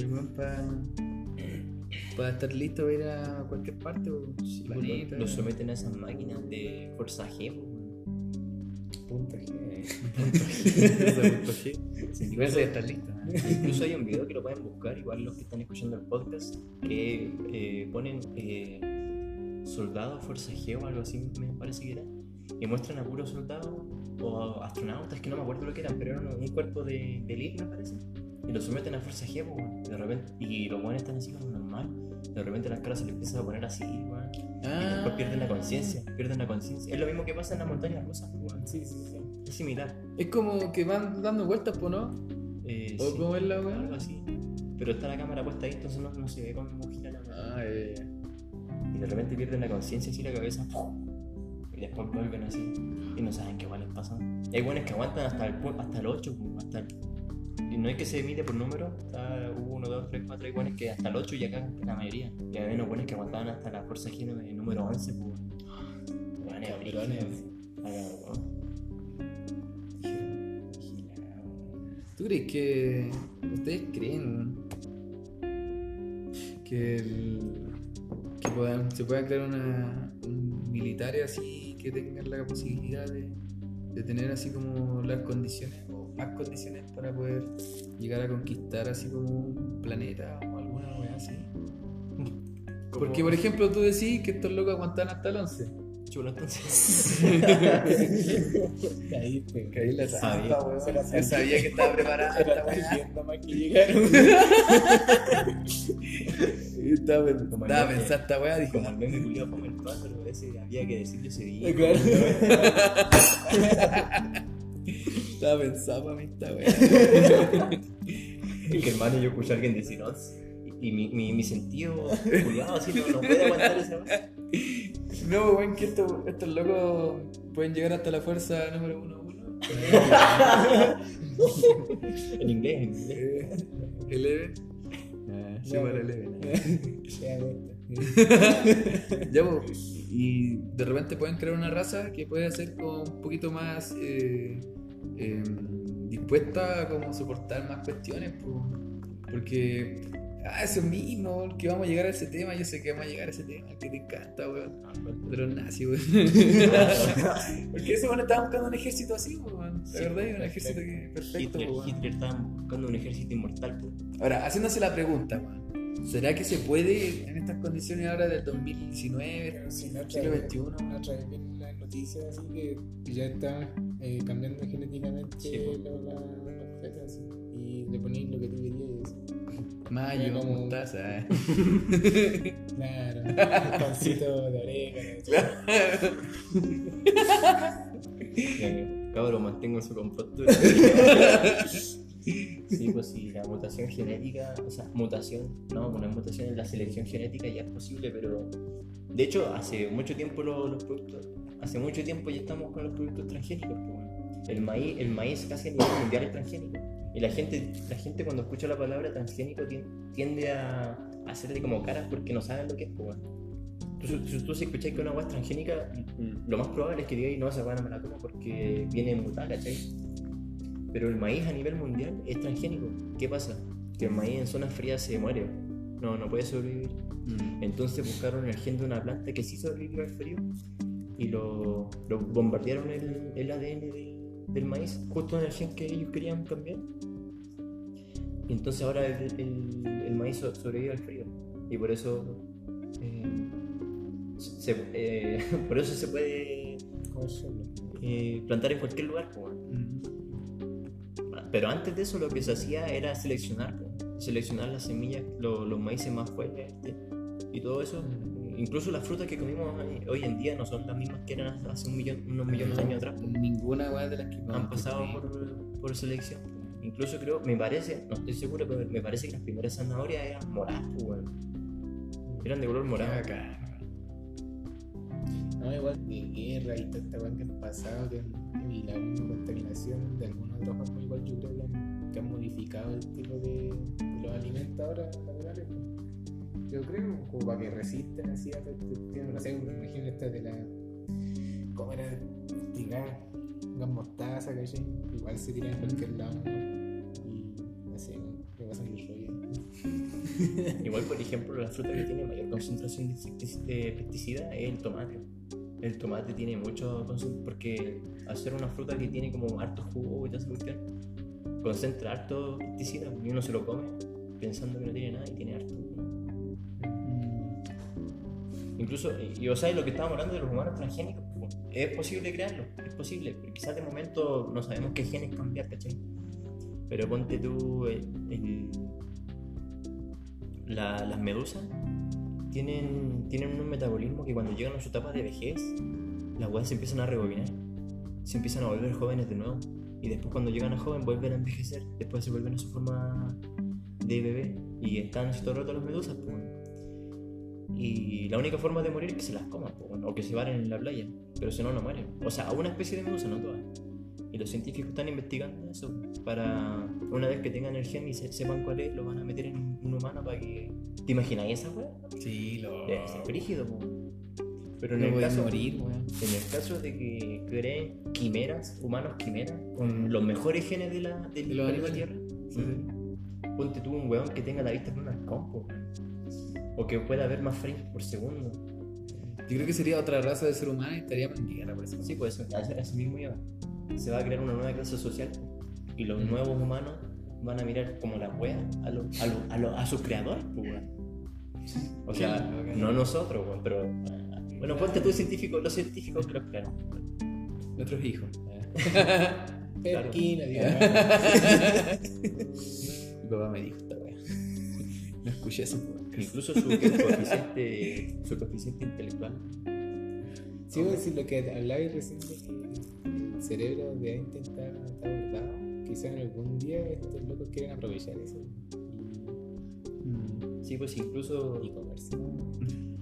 para estar listo para ir a cualquier parte. o planeta. Lo someten a esas máquinas de G, man. Punto G. Y eso ya estar listo. Incluso hay un video que lo pueden buscar, igual los que están escuchando el podcast, que eh, ponen eh, soldados, fuerza G o algo así, me parece que era, y muestran a puros soldados o a astronautas, que no me acuerdo lo que eran, pero eran un cuerpo de, de elite, me parece, y lo someten a fuerza G, pues. De repente, y los buenos están así como normal. De repente las caras se les empiezan a poner así, weón. Y Ah. después pierden la conciencia, pierden la conciencia. Es lo mismo que pasa en las montañas rusas, weón. Sí, sí, sí. Es similar. Es como que van dando vueltas, po, ¿no? Eh, ¿O sí, cómo es la weá? Algo así. Pero está la cámara puesta ahí, entonces no, no se ve cómo gira la weá. Ah, eh. Y de repente pierden la conciencia así la cabeza. Y después vuelven así. Y no saben qué les pasa. Y hay buenos que aguantan hasta el, hasta el 8. pues, Hasta el- y no es que se mide por número. Está 1, 2, 3, 4. Hay que hasta el 8 y acá la mayoría. Y hay unos buenos que aguantaban hasta la fuerza G de número 11. Pues. ¿Tú crees que. ¿Ustedes creen que, el- que puedan- se pueda crear una, un militar así que tenga la posibilidad de, de tener así como las condiciones más condiciones para poder llegar a conquistar así como un planeta o alguna wea así? Porque, por ejemplo, tú decís que estos locos aguantan hasta el 11. Chulo, entonces. Que ahí la Sabía. la Yo sabía que estaba preparada Era esta weá. diciendo más que llegaron. Estaba, pensando esta weá, dijo, Como el meme fue el pero ese había que decirlo ese día. Claro. estaba pensado para mí esta weá. que hermano yo escuché a alguien decir once y mi, mi, mi sentido cuidado así no, no puede aguantar esa cosa. No, weón, que estos, estos locos pueden llegar hasta la fuerza número 1 1. en inglés en inglés Eleven. Ah, Ya, pues. Eleven. Ya, pues, y de repente pueden crear una raza que puede ser como un poquito más eh, eh, dispuesta a como soportar más cuestiones, pues, porque ah, eso mismo, que vamos a llegar a ese tema, yo sé que vamos a llegar a ese tema, que te encanta, weón, de los nazis, weón. porque ese bueno estaba buscando un ejército así, weón, Sí, la verdad, un ejército que perfecto, Hitler, weón. Hitler estaba buscando un ejército inmortal pues. Ahora, haciéndose la pregunta, weón, ¿será que se puede en estas condiciones ahora del 2019, Pero si la otra siglo XXI? la otra vez vi en las noticias así que ya está eh, cambiando genéticamente Sí, lo- la- los fetos así, y le ponéis lo que tú querías. Mayo, Como- mostaza, eh. Claro, un pancito de orégano. Eh, Cabro, mantengo su compostura. Sí, pues sí, la mutación genética, o sea, mutación, no, una mutación en la selección genética ya es posible, pero de hecho, hace mucho tiempo lo- los, productos, hace mucho tiempo ya estamos con los productos transgénicos. El maíz, el maíz casi a nivel mundial es transgénico. Y la gente, la gente cuando escucha la palabra transgénico tien- tiende a, a hacerle como caras porque no saben lo que es. Pues. Entonces, si tú si escucháis que una agua es transgénica, lo más probable es que digáis no, esa agua no me la como porque viene mutada, ¿cachai? Pero el maíz a nivel mundial es transgénico. ¿Qué pasa? Que el maíz en zonas frías se muere. No, no puede sobrevivir. Entonces buscaron el gen de una planta que sí sobrevivió al frío y lo, lo bombardearon el, el ADN del, del maíz, justo en el gen que ellos querían cambiar. Y entonces ahora el, el- el maíz so- sobrevive al frío. Y por eso, eh, se, eh, por eso se puede eh, plantar en cualquier lugar. Pero antes de eso lo que se hacía era seleccionar, seleccionar las semillas, lo- los maíces más fuertes y todo eso. Incluso las frutas que comimos hoy- en día no son las mismas que eran hace un millón, unos millones de años atrás. Ninguna weá de las que Han pasado por, por selección. Incluso creo, me parece, no estoy seguro, pero me parece que las primeras zanahorias eran moradas, po, weón. Eran de color morado. acá. No, igual de guerra y toda esta weá que han pasado que, y la contaminación de alguna otra forma igual yo creo que han, que han modificado el tipo de, de los alimentos ahora naturales. Yo creo, como para que resistan así a este. No sé, esta de la. ¿Cómo era? Tirar gas mostaza, ¿cachai? Igual se tiran en cualquier lado, ¿no? Y así, me pasan el rollo. Igual, por ejemplo, la fruta que tiene mayor concentración de pesticida es el tomate. El tomate tiene mucho porque ser una fruta que tiene como harto jugo y toda concentra harto pesticida y uno se lo come pensando que no tiene nada y tiene harto. Incluso, y, y, o sea, lo que estábamos hablando de los humanos transgénicos, pues, es posible crearlo, es posible, pero quizás de momento no sabemos qué genes cambiar, ¿cachai? Pero ponte tú. eh, el- la- las medusas tienen, tienen un metabolismo que cuando llegan a su etapa de vejez, las weas se empiezan a rebobinar. Se empiezan a volver jóvenes de nuevo. Y después, cuando llegan a joven, vuelven a envejecer. Después se vuelven a su forma de bebé. Y están así todo el rato las medusas, pues. Y la única forma de morir es que se las coman, o que se varen en la playa. Pero si no, no mueren. O sea, a una especie de medusa, no todas. Y los científicos están investigando eso para una vez que tengan el gen y se- sepan cuál es, lo van a meter en un, humano para que. ¿Te imaginas esa weá? Sí, lo. Debe ser brígido, po. Pero en No el, caso, morir, en el caso de que creen quimeras, humanos quimeras, con los mejores genes de la, del De planeta. Tierra, Sí, ponte tú un weón que tenga la vista de un po, weón. O que pueda ver más frames por segundo. Yo creo que sería otra raza de ser humano y estaríamos en guerra por eso. Sí, pues eso, a eso- mismo. Se va a crear una nueva clase social y los Mm. nuevos humanos van a mirar como la wea a, lo- a, lo- a, lo- a sus creadores. weón. O sea, Claro, no nosotros, weón, pero. Bueno, ponte tú científico, los científicos que los crearon. Nuestros hijos. Perquina, digo. Mi papá me dijo esta wea. No escuché eso. Incluso su coeficiente, su coeficiente intelectual. Sí, pues, sí, lo que hablabais recién de que el cerebro debe intentar estar guardado. Quizás en algún día estos locos quieren aprovechar eso Mm. Sí, pues incluso, y, comerse.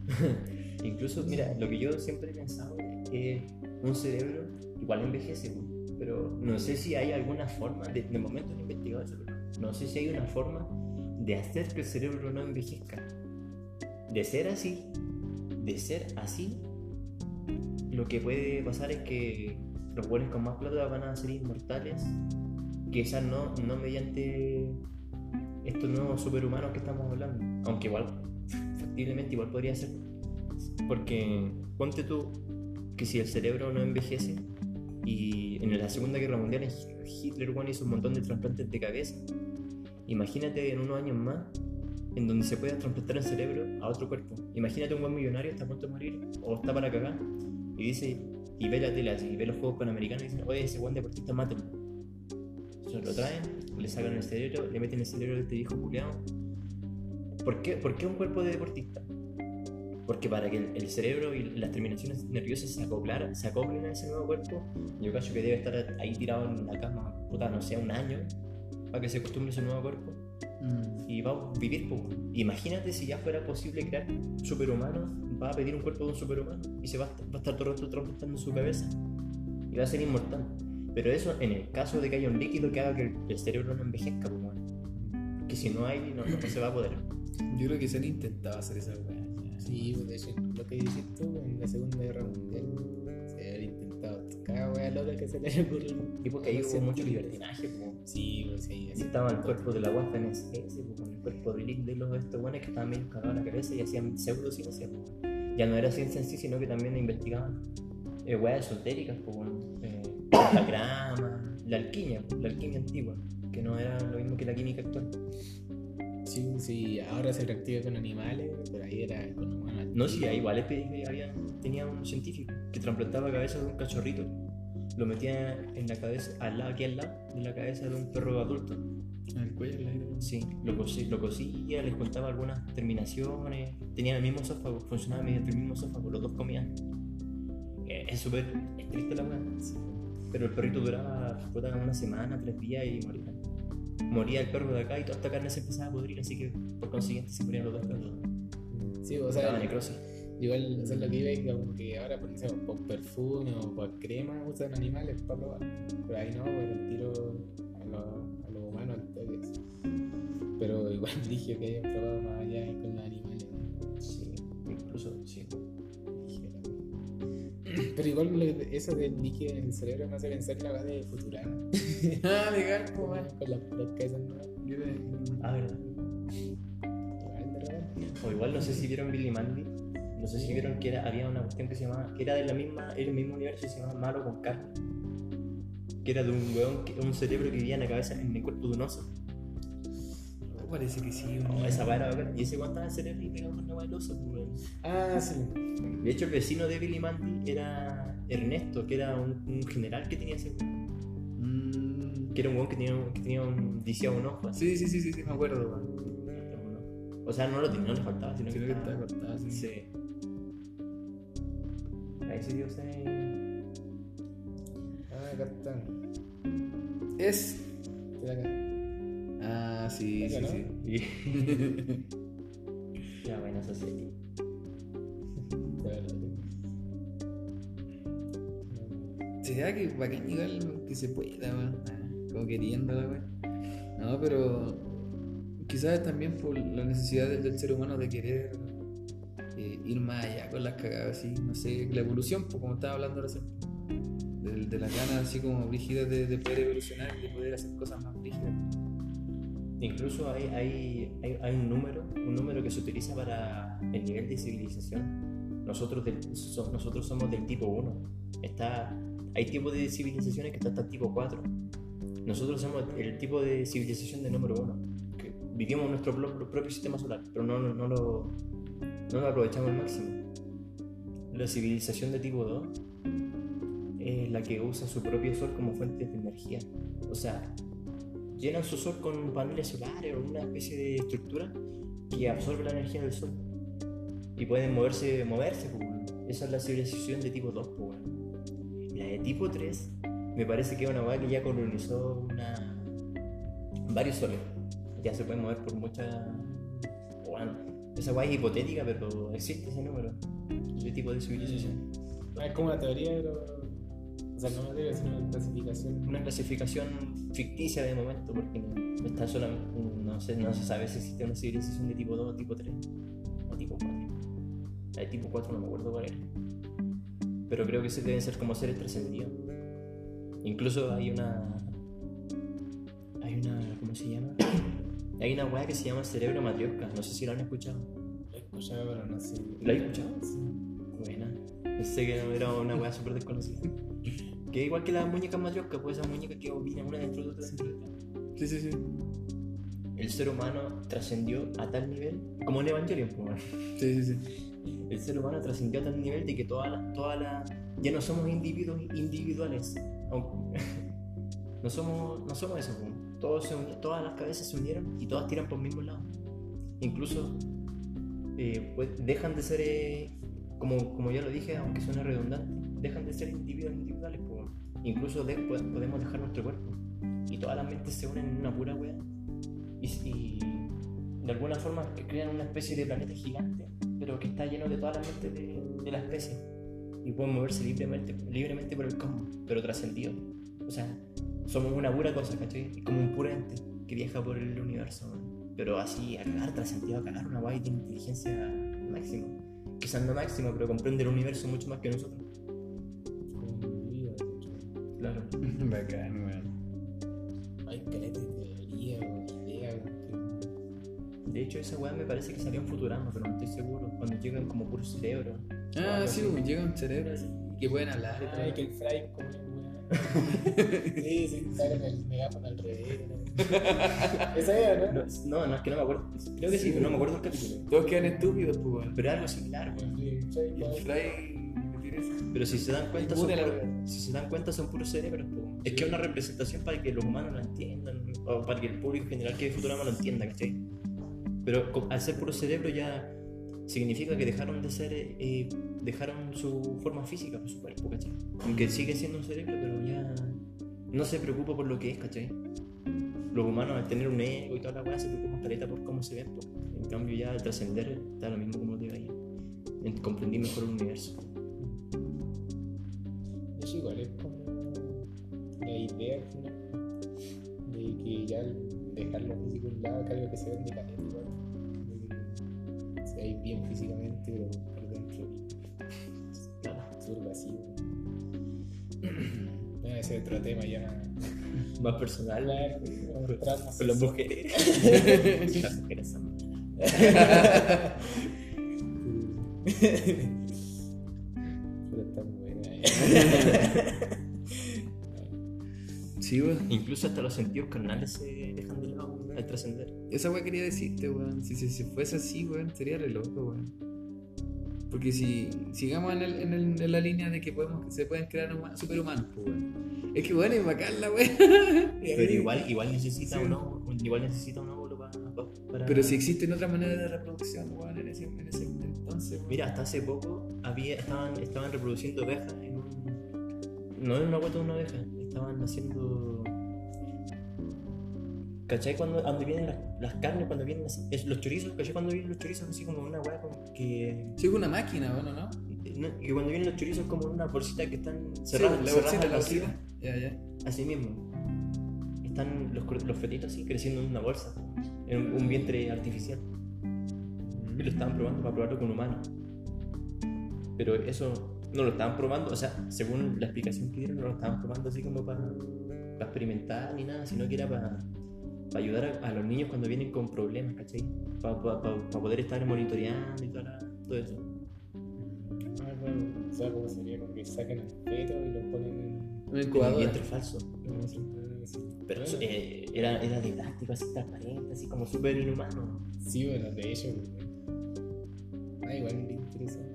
incluso, mira, lo que yo siempre he pensado es que un cerebro igual envejece, pero no sé si hay alguna forma, de, de momento no he investigado eso, pero no sé si hay una forma de hacer que el cerebro no envejezca. De ser así, de ser así, lo que puede pasar es que los buenos con más plata van a ser inmortales, quizás no, no mediante estos nuevos superhumanos que estamos hablando, aunque igual, factiblemente igual podría ser, porque ponte tú que si el cerebro no envejece y en la Segunda Guerra Mundial Hitler hizo un montón de trasplantes de cabeza, imagínate en unos años más en donde se pueda trasplantar el cerebro a otro cuerpo. Imagínate un buen millonario está a punto de morir o está para cagar y dice y ve la tele así, y ve los juegos panamericanos y dice, oye, ese buen deportista, mátenlo. Se lo traen, le sacan el cerebro, le meten el cerebro de este viejo culeado. ¿Por qué, ¿Por qué un cuerpo de deportista? Porque para que el, cerebro y las terminaciones nerviosas se, acoplara- se acoplen a ese nuevo cuerpo, yo creo que debe estar ahí tirado en la cama, puta, no sé, un año, para que se acostumbre a ese nuevo cuerpo Mm. y va a vivir poco. Imagínate si ya fuera posible crear superhumanos, va a pedir un cuerpo de un superhumano y se va a, estar- va a estar todo el rato trasplantando su cabeza y va a ser inmortal. Pero eso en el caso de que haya un líquido que haga que el, cerebro no envejezca, pues, bueno. que si no hay, no, no se va a poder. Yo creo que se han intentado hacer esa ya. Sí, pues de hecho, lo que dices tú en la Segunda Guerra Mundial cada wea loca que se le ocurre. Y porque ahí hubo mucho libertinaje, pues. Sí, pues sí, Así estaba el cuerpo de la UAF en ese, con el cuerpo de, los de estos buenos que estaban medio cagados en la cabeza y hacían pseudociencia. Ya no era ciencia en sí, sino que también investigaban eh, weas esotéricas, bueno, eh, la grama, la alquimia, la alquimia antigua, que no era lo mismo que la química actual. Sí, sí, ahora se practica con animales, pero ahí era con humanos. No, sí, ahí igual eh, había, tenía un científico que trasplantaba cabeza de un cachorrito, lo metía en la cabeza, al lado, aquí al lado, de la cabeza de un perro adulto. En el cuello, el aire. Sí, lo, cosí- lo cosía, les contaba algunas terminaciones, tenían el mismo esófago, funcionaba mediante el mismo esófago, los dos comían. Eh, es súper estricta la weá. Pero el perrito duraba puta, una semana, tres días y moría. Moría el perro de acá y toda esta carne se empezaba a podrir, así que por consiguiente se morían los dos perros. Sí, o sea, necrosis. Igual o sea, lo que iba es como que ahora, por ejemplo, por perfume o por crema usan animales para probar. Pero ahí no, pues el tiro a los a los humanos. Pero igual dije que hayan probado más allá con los animales. Sí, incluso, sí. Dije, la- Pero igual lo- eso del líquido en el cerebro me hace pensar en la weá de Futurama. Ah, legal, pues, weón. con las cabezas nuevas. Yo de- Ah, verdad. De. O igual no sé si vieron Billy Mandy. No sé si vieron que era, había una cuestión que se llamaba, que era de la misma, el mismo universo y se llamaba Malo con carne. Que era de un weón, que- un cerebro que vivía en la cabeza, en el cuerpo de un oso. Oh, parece que sí, Oh, weón. esa weá era bacán. Y ese weón estaba en el cerebro y pegaba con la del oso, pues, weón. Ah, sí. De hecho, el vecino de Billy Mandy era Ernesto, que era un, un general que tenía ese weón. Mm, Que era un weón que tenía, que tenía un lisiado un ojo. así. Sí, sí, sí, sí, sí, me acuerdo, weón. O sea, no lo tenía, no le faltaba, sino Sí, que que estaba cortado, sí. Sí. Ahí sí dio se... Ah, acá está. Es. Ah, sí, sí, Esa, sí. ya, bueno, eso sí. Está acá. ¿Será que bacán igual que se pueda, weón? Ah, Como queriéndola, weón. No, pero quizás también por la necesidad del, del ser humano de querer ir más allá con las cagadas, así, no sé, la evolución, pues como estaba hablando recién, de, de las ganas así como brígidas de, de poder evolucionar y de poder hacer cosas más brígidas. Incluso hay, hay, hay, hay un número, un número que se utiliza para el nivel de civilización. Nosotros, del- so- nosotros somos del tipo 1. Está, hay tipos de civilizaciones que está hasta el tipo 4. Nosotros somos el tipo de civilización de número 1. Que vivimos nuestro pro- propio sistema solar, pero no, no, no lo, no lo aprovechamos al máximo. La civilización de tipo 2 es la que usa su propio sol como fuente de energía. O sea, llenan su sol con paneles solares o una especie de estructura que absorbe la energía del sol y pueden moverse, moverse. pues. Esa es la civilización de tipo 2. pues. La de tipo 3 me parece que es una weá que ya colonizó una... varios soles. Ya se puede mover por muchas... Bueno, esa weá es hipotética, pero existe ese número. Ese tipo de civilización. Ah, es como una teoría, pero. O sea, no una teoría, sino una clasificación. Una clasificación ficticia de momento, porque no, no está solamente, no, se, no se sabe si existe una civilización de tipo 2, tipo 3 o tipo 4. La de tipo 4 no me acuerdo cuál era. Pero creo que se deben ser como seres trascendidos. Incluso hay una. Hay una. ¿Cómo se llama? Hay una weá que se llama cerebro matrioska. No sé si lo han escuchado. Lo he escuchado, pero no sé. ¿La has escuchado? Sí. Buena. Pensé que no era una weá súper desconocida. Que igual que las muñecas matrioska, pues esas muñecas que opinan una dentro de otra. dentro de otra. Sí, sí, sí. el ser humano trascendió a tal nivel, como en Evangelion, pues. Sí, sí, sí. el ser humano trascendió a tal nivel de que todas las, todas las, ya no somos individuos individuales, no somos, no somos eso, pues. Todas las cabezas se unieron y todas tiran por el mismo lado. Incluso eh, pues, dejan de ser, eh, como, como ya lo dije, aunque suene redundante, dejan de ser individuos individuales, pues. incluso de- po- podemos dejar nuestro cuerpo y todas las mentes se unen en una pura wea y, de alguna forma crean una especie de planeta gigante, pero que está lleno de todas las mentes de, de la especie y pueden moverse libremente, libremente por el cosmos, pero trascendido. O sea, somos una pura cosa, ¿cachai? Como un puro ente que viaja por el universo, ¿no? pero así a cagar, trascendido a cagar, una guay de inteligencia máxima. Quizás no máxima, pero comprende el universo mucho más que nosotros. Claro. Bacán, weón. Hay de teoría o idea, De hecho, esa weá me parece que salió en Futurama, pero no estoy seguro. Cuando llegan como puro cerebro. Ah, sí, así. pues, llega un cerebro así que pueden hablar y todo. Ay, que el Fry como. Sí, sí, con el megáfono al revés. ¿no? Esa era, No, ¿no? no, no, es que no me acuerdo. Creo que sí, pero no me acuerdo el capítulo. Todos quedan estúpidos, pues, weón. Pero es algo similar, weón. Sí, Y el. Fly. Pero si se dan cuenta, son la puros, si se dan cuenta son puros cerebros. po. Es que es una representación para que los humanos lo entiendan, o para que el público en general que ve Futurama lo entienda, ¿cachai? Pero co- al ser puro cerebro ya significa que dejaron de ser, eh, dejaron su forma física, pues, su cuerpo, ¿cachai? Aunque sigue siendo un cerebro, pero ya no se preocupa por lo que es, ¿cachai? Los humanos al tener un ego y toda la weá se preocupan por cómo se ven, po. en cambio ya al trascender da lo mismo como te en comprender mejor el universo. Hecho, igual es como la idea al final de que ya dejar lo físico a un lado, que algo que se caleta igual. Como ve bien físicamente, pero por dentro Claro. súper vacío. Bueno, ese es otro tema ya. Más personal. Claro, como traumas Con las mujeres. las mujeres son. Pero está buena. Sí, weón. Incluso hasta los sentidos carnales se dejan de lado al trascender. Esa weá quería decirte, weón. Si, si, si fuese así, weón, sería re loco, weón. Porque si sigamos en, el, en, el- en la línea de que podemos, se pueden crear huma- superhumanos, pues, weón. Es que bueno, es bacán la weá. Pero igual, igual necesita Sí. un óvulo, igual necesita un óvulo para, para- Pero si existen otras maneras de reproducción, weón, en ese, en ese entonces, weón. Mira, hasta hace poco había, estaban, estaban reproduciendo ovejas en un. No en una guata de una oveja, estaban haciendo. ¿Cachai? Cuando, cuando vienen las, las carnes, cuando vienen así, es- los chorizos, ¿cachai? Cuando vienen los chorizos así como una weá como que. Sí, es una máquina, bueno, ¿no? no, que cuando vienen los chorizos como una bolsita que están Sí, cerradas. la cerradas bolsita, la bolsita. Ya, ya. Así mismo. Están los, los fetitos así creciendo en una bolsa, en un, un vientre artificial. Y lo estaban probando para probarlo con humanos. Pero eso no lo estaban probando, o sea, según la explicación que dieron, no lo estaban probando así como para, para experimentar ni nada, sino que era para, para ayudar a, a los niños cuando vienen con problemas, ¿cachai? Para, para, para- para poder estar monitoreando y toda la- todo eso. Ah, claro. O sea, como sería como que sacan el feto y lo ponen en. El incubadora. vientre falso. No sé, así. Pero Bueno, eh, era, era de plástico, así transparente, así como súper inhumano. Sí, bueno, de hecho. Ah, igual me interesante.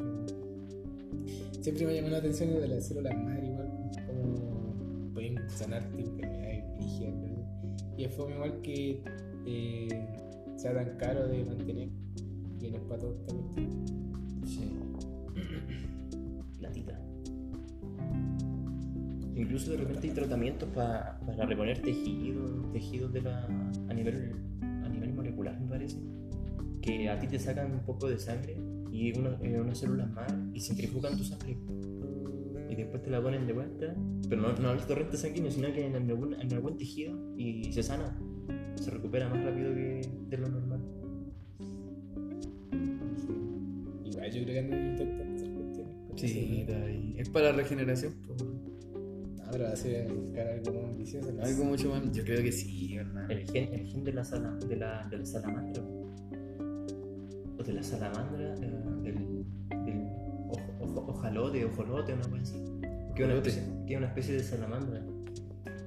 Siempre me llamó la atención lo de las células madre, igual, como pueden sanarte enfermedades brígidas, ¿no? Y es fome igual que eh, sea tan caro de mantener y no es para todos también. Sí. Platita. Incluso de repente hay tratamientos pa- para reponer tejidos, tejidos de la, a, nivel, a nivel molecular, me parece. Que a ti te sacan un poco de sangre y una- eh, unas células más y centrifugan tu sangre. Y después te la ponen de vuelta, pero no, no al torrente sanguíneo, sino que en algún, en algún tejido y se sana. Se recupera más rápido que de lo normal. Igual yo creo que andan intentando hacer cuestiones. Sí. Es para regeneración, pues. No, pero va a ser buscar algo más ambicioso. Algo mucho más. Yo creo que sí, hermano. El gen, el gen de, la sala, de, la, de la salamandra. O de la salamandra, eh, del, del ojo, ojo- ojalote, ojolote, una cosa así. Que es una, especie, que es una especie de salamandra.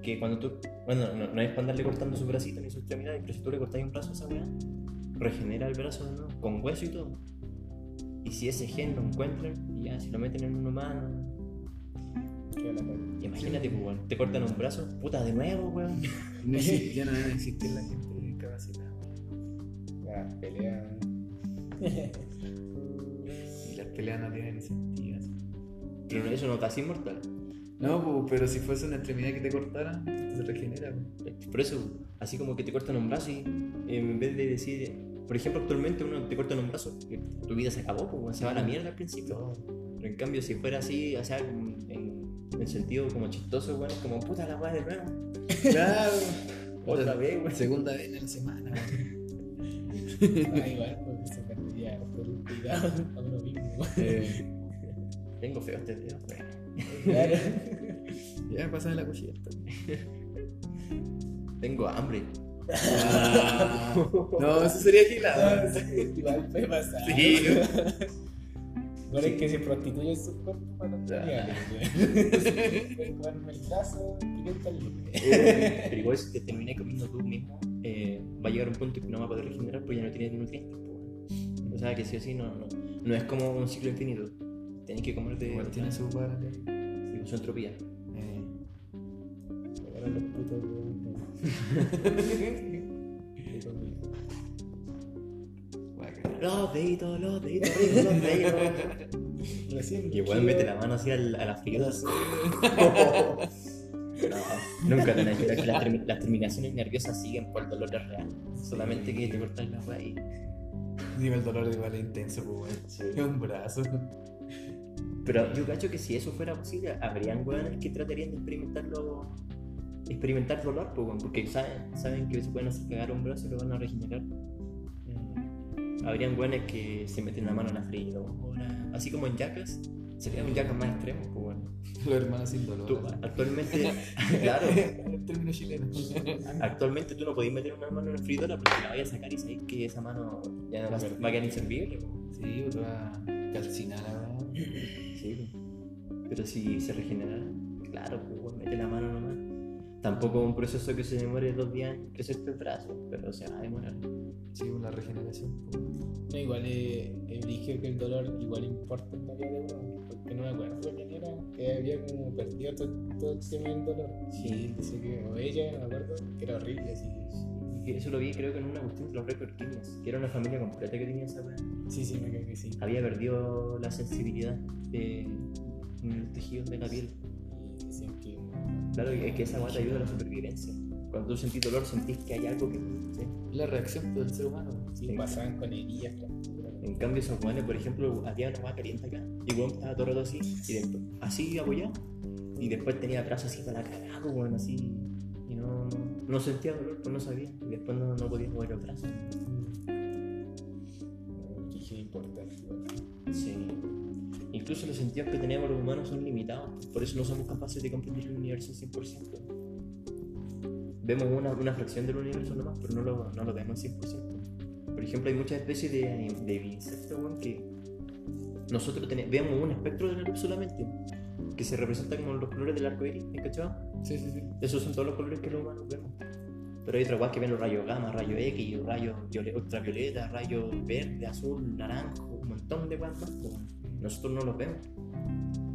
Que cuando tú. Bueno, no, no es para andarle cortando su bracito ni su extremidad, pero si tú le cortas un brazo a esa weá, regenera el brazo de nuevo, con hueso y todo. Y si ese gen lo encuentran, y ya, si lo meten en un humano, cagada. imagínate, pues, weón, te cortan un brazo, puta, de nuevo, weón. No existe- ya no debe existir la gente discapacitada. La pelea. Y las peleas no tienen sentido. Pero eso no te hace inmortal. No, pero si fuese una extremidad que te cortara, se regenera. Por eso, así como que te cortan un brazo y eh, en vez de decir, por ejemplo, actualmente uno te cortan un brazo, tu vida se acabó, pues, se va a la mierda al principio. Pero en cambio, si fuera así, o sea, en, en sentido como chistoso, bueno, es como puta la weá de nuevo. Claro. Otra vez, güey. Segunda vez en la semana, weón. Ah, igual, porque se perdería por un cuidado a uno mismo. Eh, Tengo feo este dedo, güey. Claro. ya, pásame la cuchilla. Tengo hambre. Ah, no, eso sería gilado. Igual puede pasar. Sí. Igual es que se prostituye su cuerpo para los Ya. tutoriales, güey. Pueden comerme el brazo, 500 libras. Pero igual si te terminé comiendo tú mismo, eh, va a llegar un punto que no va a poder regenerar porque ya no tienes nutrientes. O sea que sí o sí no, no, no es como un ciclo infinito. Tienes que comer de Igual tiene su par de. sí, su entropía. Eh, los putos. Los deditos, los deditos, los deditos. Recién. Y igual mete la mano así al- a las fibras. No, nunca te que las, termi- las terminaciones nerviosas siguen por el dolor real. Solamente que te cortas la raíz. Digo, el dolor igual es intenso, pues. Es un brazo. Pero yo cacho que si eso fuera posible, habrían weones que tratarían de experimentarlo. Experimentar dolor, pues, porque saben, saben que se pueden hacer cagar un brazo y lo van a regenerar. Mm, Habrían weones que se meten la mano en la freidora, así como en yacas. Sería un yacas más extremo, pues, weón. Los hermanos sin dolor. Tú, actualmente, claro, El término chileno. actualmente tú no podías meter una mano en la freidora porque la vayas a sacar y sabes que esa mano ya no va, va a quedar inservible. pues. Sí, pues va a calcinar la. Sí, pero si se regenera, claro, pues bueno, mete la mano nomás. Tampoco es un proceso que se demore dos días en crecerte el brazo, pero o sea, va a demorar. Sí, una regeneración. No, igual es brígido que el dolor igual importa en la vida de uno. Porque no me acuerdo quién era, que había como perdido todo, todo el tema del dolor. Sí. Dice que, o ella, no me acuerdo, que era horrible así. Y Eso lo vi creo que en una cuestión de los Guinness, que era una familia completa que tenía esa weá. Sí, sí, me creo que sí. Había perdido la sensibilidad de, en los tejidos de la piel. Que. Claro, es que esa weá te ayuda a la supervivencia. Cuando tú sentís dolor, sentís que hay algo que. ¿sí? La reacción del ser humano. Sí, Sí. pasaban con heridas. En cambio, esos weones, por ejemplo, había una weá caliente acá, y weón estaba todo el rato así, y después, así apoyado, y después tenía brazos así para la cagada, weón, así, y no, no, no sentía dolor, pues no sabía, y después no, no podía mover los brazos. Brígido importante. igual. Sí. Incluso los sentidos que tenemos los humanos son limitados, por eso no somos capaces de comprender el universo 100%. Vemos una, una fracción del universo nomás, pero no lo, no lo vemos 100%. Por ejemplo, hay muchas especies de, de insectos weón, que nosotros tene- vemos un espectro solamente, que se representa como los colores del arco iris, ¿me cachado? Sí, sí, sí. Esos son todos los colores que los humanos vemos. Pero hay otras que ven los rayos gamma, rayos X, rayos viole- ultravioleta, rayos verde, azul, naranjo, un montón de weas más. Nosotros no los vemos.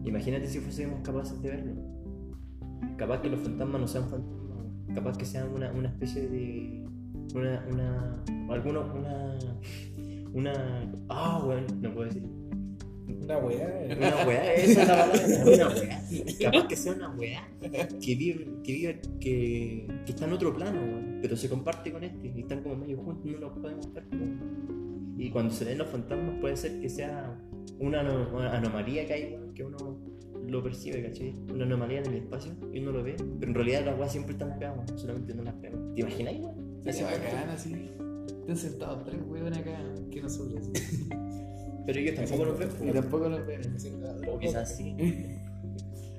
Imagínate si fuésemos capaces de verlo. Capaz que los fantasmas no sean fantasmas, capaz que sean una, una especie de. Una. una. alguna. una. una. ah, weón, no puedo decir. Una weá. eh. Una weá, esa es la palabra, una weá. Capaz que sea una weá que vive, que vive, que, que está en otro plano, pero se comparte con este y están como medio juntos, no los podemos ver. Y cuando se ven los fantasmas puede ser que sea una, ano- una anomalía que hay, weón, que uno lo percibe, ¿cachai? Una anomalía en el espacio y uno lo ve, pero en realidad las weas siempre están pegadas, weón, solamente no las vemos. ¿Te imagináis, weón? Así bacán, así. Están sentados tres huevones acá que nosotros. Pero ellos tampoco nos ven, Y weón. tampoco nos ven. O quizás sí.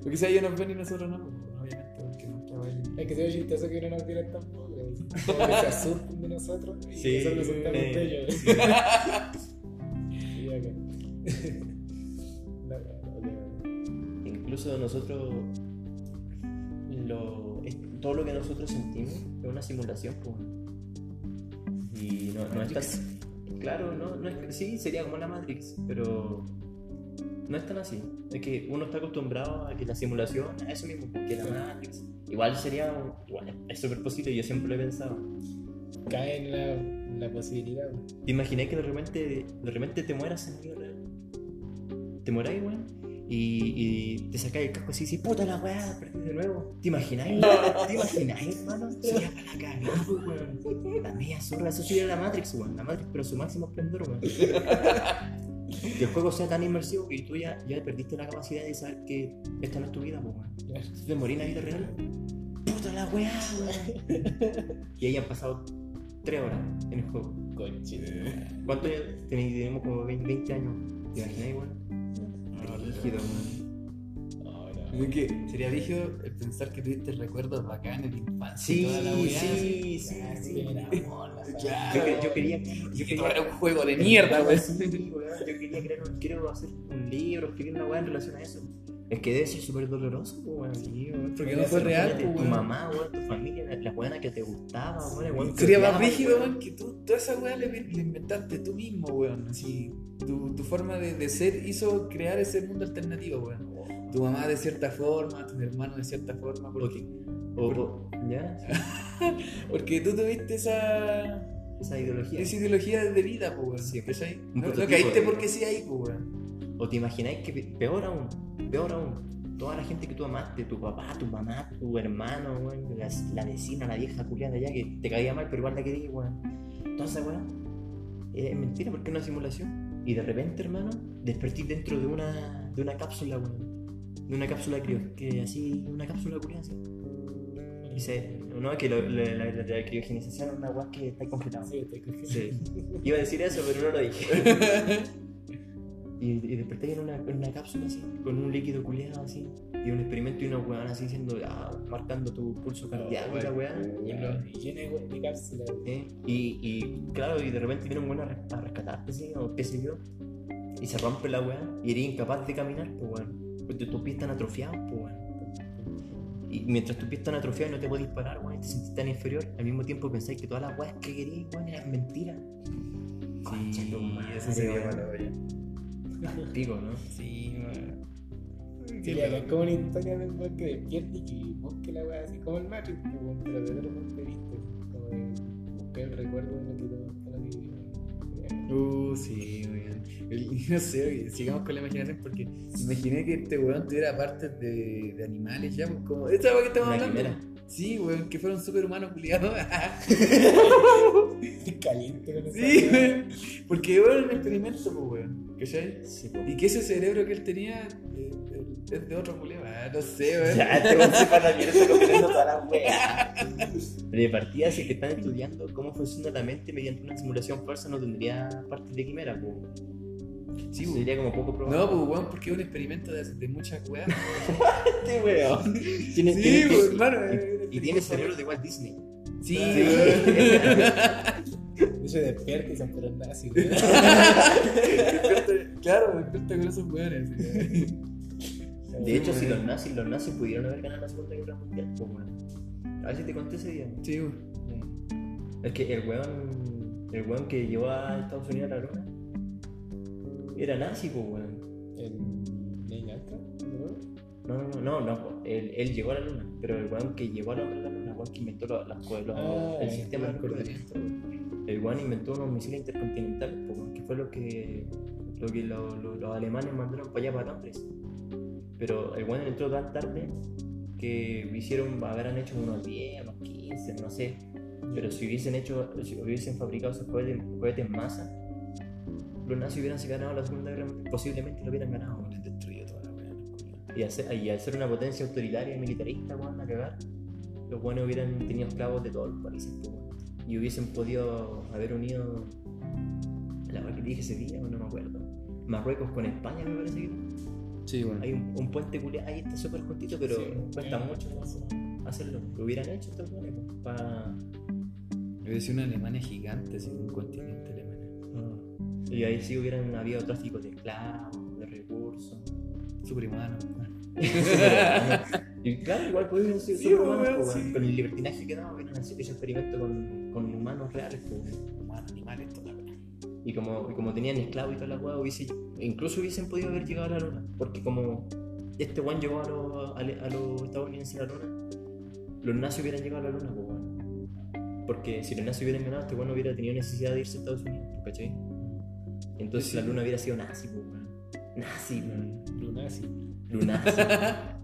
O quizás ellos nos ven y nosotros no, obviamente, porque no. Es que sea chistoso que no nos vieran tampoco. Como que se asustan de nosotros y Sí, nosotros nos asustamos eh, de ellos. La la. Incluso nosotros, lo, es- todo lo que nosotros sentimos es una simulación. pues. Y no, no es tan. Claro, no, no es, sí, sería como la Matrix, pero no es tan así. Es que uno está acostumbrado a que la simulación es eso mismo, que la Matrix. Igual sería. Igual es súper posible, yo siempre lo he pensado. Cae en la, en la posibilidad. ¿Te imaginas que de repente, de repente te mueras en vida real? ¿Te moráis, weón? Y, y te sacáis el casco así y dices, puta la weá, perdí de nuevo. ¿Te imagináis? ¿Te imagináis, hermano? Sería para la cagada, weón. La media zorra, eso sería la Matrix, weón. La Matrix, pero su máximo esplendor, weón. Que el juego sea tan inmersivo que tú ya, ya perdiste la capacidad de saber que esta no es tu vida, pues, weón. Si te morís en la vida real, puta la weá, weón. Y ahí han pasado tres horas en el juego. Conche. ¿Cuántos años tenéis? Tenemos como 20, 20 años. ¿Te imagináis, weón? No, no. Es que sería rígido el pensar que tuviste recuerdos bacanes de infancia y Sí, toda la weá. sí, sí, Ah, sí. amor, la Yo, Claro. que- yo quería, yo quería era un juego de mierda, weón. Sí, Yo quería crear un, quiero hacer un libro, escribir una weá en relación a eso. Es que debe ser súper doloroso, weón. Sí, weón, Porque no fue real, pues, Tu mamá, weón, tu familia, la, la weona que te gustaba, weón. Sería más rígido, weón. que tú, toda esa weá le inventaste tú mismo, weón. Así, tu, tu forma de, de ser hizo crear ese mundo alternativo, weón. Tu mamá de cierta forma, tus hermanos de cierta forma, porque, O, o- ¿Ya? porque tú tuviste esa, Esa ideología. esa ideología de vida, pues, weón. Sí, un No, no caíste de- porque sí ahí, pues, weón. O te imagináis que pe- peor aún, peor aún, toda la gente que tú amaste, tu papá, tu mamá, tu hermano, weón, la, la vecina, la vieja culiada allá que te caía mal, pero igual la querías, weón. Toda esa weón es mentira porque es una simulación. Y de repente, hermano, despertís dentro de una, de una cápsula. De una cápsula crio, que así, una cápsula. Y se, no, es que lo- la, la, la- la criogenización es una weá que está congelada. Sí, estoy con- Sí. Iba a decir eso, pero no lo dije. Y, y desperté en una, en una cápsula así, con un líquido culeado así, y un experimento y una weón así diciendo, ah, marcando tu pulso cardíaco y la weá. Y llena de de cápsula. ¿eh? Y, y claro, y de repente viene un weón a, a rescatarte, ¿sí? o qué sé yo, y se rompe la weá, y eres incapaz de caminar, pues weón, porque tus pies están atrofiados, pues weón. Y mientras tu pie está atrofiado y no te puedes disparar, weón, y te sentís tan inferior, al mismo tiempo pensáis que todas las weas que querías, weón, eran mentiras. Concha tu madre, eso sería weón. malo. Pico, ¿no? Sí, weón. Sí, es como una historia del weón que despierte y que busque la weá así como el Matrix, pero desde otro punto de vista. Como de buscar el recuerdo de lo que lo que vivió. Uh, sí, weón. No sé, oye, sigamos con la imaginación porque imaginé que este weón tuviera partes de, de animales ya, pues como. Esta weón que estamos hablando. quimera. Sí, weón, que fuera un superhumano culiado. Caliente con esa sí, weón. Porque weón, un experimento, pues weón. ¿Cachai? Sí, po. Y que ese cerebro que él tenía eh, eh, es de otro culiado. Ah, no sé, weón. Ya, este weón se para la mierda comprendo toda la wea. Pero de partida, si que están estudiando cómo funciona la mente mediante una simulación falsa, no tendría partes de quimera, po. Sí, sería como poco probable. No, pues weón, porque es un experimento de, de muchas weas. este weón. Tiene, Sí, tiene- pues, hermano, y- eh, Y, tiene cerebro de Walt Disney. Sí, Sí. weón. De hecho, despierta y nazis, weón. Despierta- claro, despierta con esos weones. De hecho, si los nazis, los nazis pudieron haber ganado la Segunda Guerra Mundial, pues weón. A ver si te conté ese día. Sí, weón. Es que el weón, el weón que llevó a Estados Unidos a la luna era nazi, pues weón. El Neil Armstrong, ¿no? No, no, no, no, él, él llegó a la luna, pero el weón que hombre a la luna, el weón que inventó los, cosas, los- Ah, el sistema de coordenamiento, el weón inventó unos misiles intercontinentales, pues, que fue lo que, lo que lo- lo- los alemanes mandaron para allá para Londres. Pero el weón entró tan tarde que hicieron, habrán hecho unos 10, unos 15, no sé. Pero si hubiesen hecho, si hubiesen fabricado esos cohetes, cohetes en masa, los nazis hubieran ganado la Segunda Guerra Mundial, posiblemente lo hubieran ganado. toda la. Y al, ser, y al ser una potencia autoritaria y militarista, weón, a cagar, los buenos hubieran tenido esclavos de todos los países. Y hubiesen podido haber unido. La verdad que dije ese día, no me acuerdo. Marruecos con España, me parece que. Sí, weón. Hay un, un puente culiado, ahí está súper justito, pero Sí, cuesta eh, mucho hacerlo. Lo hubieran hecho estos buenos, para. Hubiera sido una Alemania gigante, así un continente. Y ahí sí hubieran habido tráfico de esclavos, de recursos. Superhumano. y claro, igual pudieron ser Sí, superhumanos, weón. sí. con el libertinaje que daba, hubieran hecho ese experimento con, con humanos reales. weón. Humanos, animales, toda la. Y como, y como tenían esclavos y toda la weá, incluso hubiesen podido haber llegado a la luna. Porque como este weón llegó a los, a, a los estadounidenses a la luna, los nazis hubieran llegado a la luna, weón. Porque si los nazis hubieran ganado, este weón no hubiera tenido necesidad de irse a Estados Unidos, ¿cachai? Entonces Sí. la luna hubiera sido nazi, weón. Nazi, weón. Lunazi. Lunazi.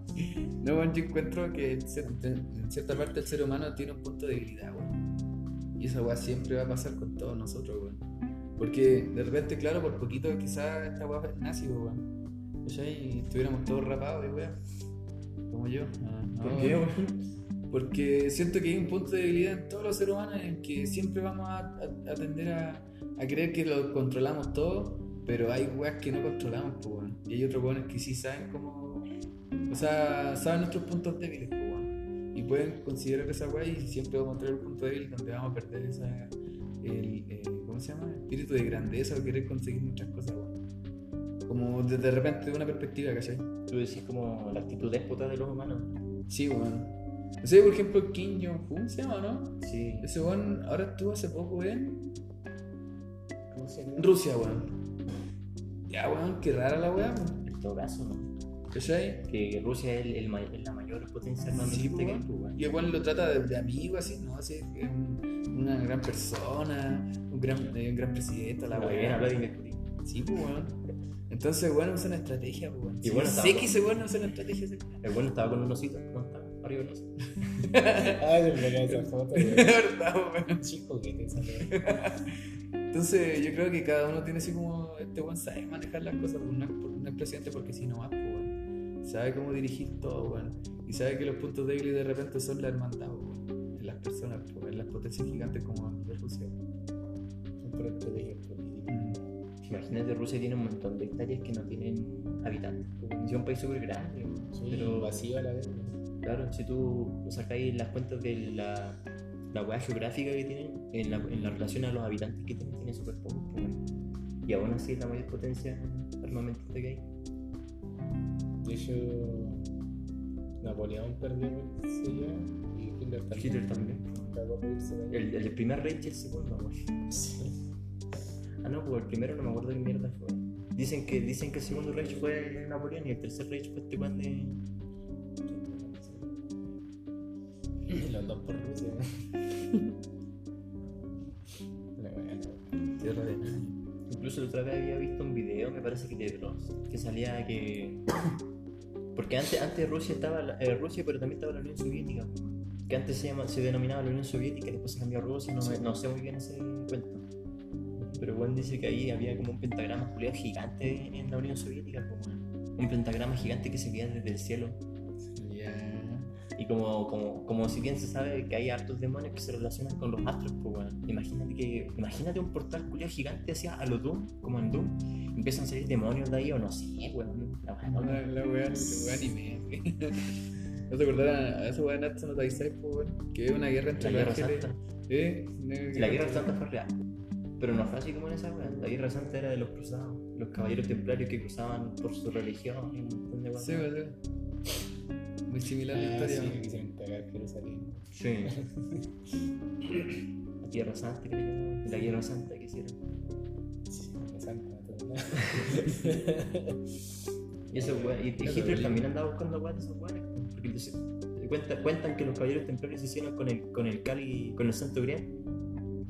No, weón, yo encuentro que en cier- en cierta parte el ser humano tiene un punto de debilidad, weón. Y esa weá siempre va a pasar con todos nosotros, weón. Porque de repente, claro, por poquito quizás esta weá es nazi, weón. Y estuviéramos todos rapados weá. Como yo. Ah, no, ¿Por qué, weón. weón? Porque siento que hay un punto de debilidad en todos los seres humanos en que siempre vamos a, a- a tender a, a creer que lo controlamos todo, pero hay weas que no controlamos, pues, weón. Y hay otros weones que sí saben cómo. O sea, saben nuestros puntos débiles, pues, weón. Y pueden considerar esa wea y siempre vamos a tener un punto débil donde vamos a perder esa. El, eh, ¿Cómo se llama? Espíritu de grandeza o querer conseguir muchas cosas, weón. Como de, de repente de una perspectiva, ¿cachai? Tú decís como la actitud déspota de los humanos. Sí, weón. No sé, por ejemplo, Kim Jong-un se llama, ¿no? Sí. Ese weón ahora estuvo hace poco en ¿Cómo se llama? Rusia, weón. Ya, weón, qué rara la weá, weón. En todo caso, ¿no? ¿Cachai? Que Rusia es, el, el ma- es la mayor potencia Sí, armamentista que hay, weón. pues, weón. Y el weón lo trata de, de amigo, así, ¿no? Así, es un- una gran persona, un gran, eh, un gran presidente, la Como que viene a weá. Vladimir Putin. Sí, pues, weón. Entonces, weón, usa una estrategia, pues, weón. Y Sí, bueno, sé estaba- que ese weón usa una estrategia, ese El bueno estaba con un osito, ¿no? Estaba arriba del oso. Se me esa foto, Es weón. verdad, weón. Chico que te sale. Entonces, yo creo que cada uno tiene así como. Este weón sabe manejar las cosas. pues, No es, por- no es presidente porque si no más, pues, weón. Sabe cómo dirigir todo, weón. Y sabe que los puntos débiles de repente son la hermandad, weón. En las personas, pues, en las potencias gigantes como de Rusia. Son por estrategias políticas. Imagínate, Rusia tiene un montón de hectáreas que no tienen habitantes. pues. Es un país súper grande. Sí, pero vacío a la vez. claro, si tú sacáis las cuentas de la, la hueá geográfica que tienen, en la, en la relación a los habitantes que tienen, tienen súper pocos. pues. Y aún así es la mayor potencia armamentista que hay. De hecho, Napoleón perdió por Silla y Hitler también. Hitler también. El, el primer Reich y el segundo, weón. Sí. Ah, no, pues el primero no me acuerdo qué mierda fue. Dicen que, dicen que el segundo Reich fue Napoleón y el tercer Reich fue este de. Los dos por Rusia. Incluso la otra vez había visto un video, me parece que de Dross, que salía que. Porque antes, antes Rusia estaba eh, Rusia, pero también estaba la Unión Soviética. Que antes se, llama, se denominaba la Unión Soviética después se cambió a Rusia, no, sé muy bien ese cuento. Pero Juan dice que ahí había como un pentagrama gigante en la Unión Soviética, como un pentagrama gigante que se veía desde el cielo. Y como, como, como si bien se sabe que hay hartos demonios que se relacionan con los astros, pues bueno, imagínate que imagínate un portal culiao gigante hacia a los Doom, como en Doom, empiezan a salir demonios de ahí o no sé, weón. La weá La, la anime. ¿No te acordás a esa de Natsu no Taisai, po, weón? Que es una guerra entre La Guerra. Santa. ¿Eh? La Guerra Santa fue real. Pero no fue así como en esa weá. La Guerra Santa era de los cruzados, los caballeros templarios que cruzaban por su religión y un montón de weas. Sí, weón. Muy similar la Ah, historia. sí, Jerusalén. Sí. La Guerra Santa que llamaban. La Guerra Santa que hicieron. Sí, la santa. Y, eso, weá, y, Hitler también andaba buscando weas de esos weones. Porque entonces, cuenta- cuentan que los caballeros templarios se hicieron con el, con el Cali, con el Santo Grial.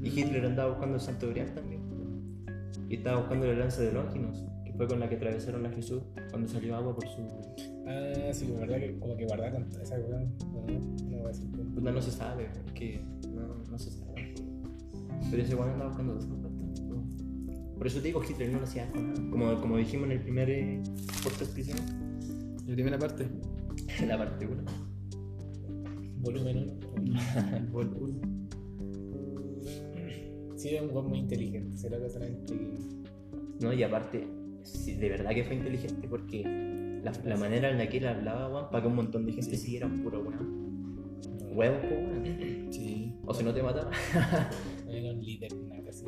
Y Hitler andaba buscando el Santo Grial también. Y estaba buscando la lanza de Longinos, que fue con la que atravesaron a Jesús cuando salió agua por su. Ah, sí, la verdad que como que guardaron esa weá. No, no voy a decir que- Puta, no se sabe, es que no, no se sabe. Pero ese weón andaba buscando esas cosas. Por eso te digo, Hitler no lo hacía con nada. Como, como dijimos en el primer eh, podcast que hicimos, La primera parte. en la parte 1. Volumen 1. Vol uno. Sí, era un weón muy inteligente. Será que solamente que. ¿no? Y aparte, sí, de verdad que fue inteligente porque la, la manera en la que él hablaba, weón, para que un montón de gente siguiera un puro weón. Huevos, po, weón. Sí. O si no te mataba. Era un líder, una casi.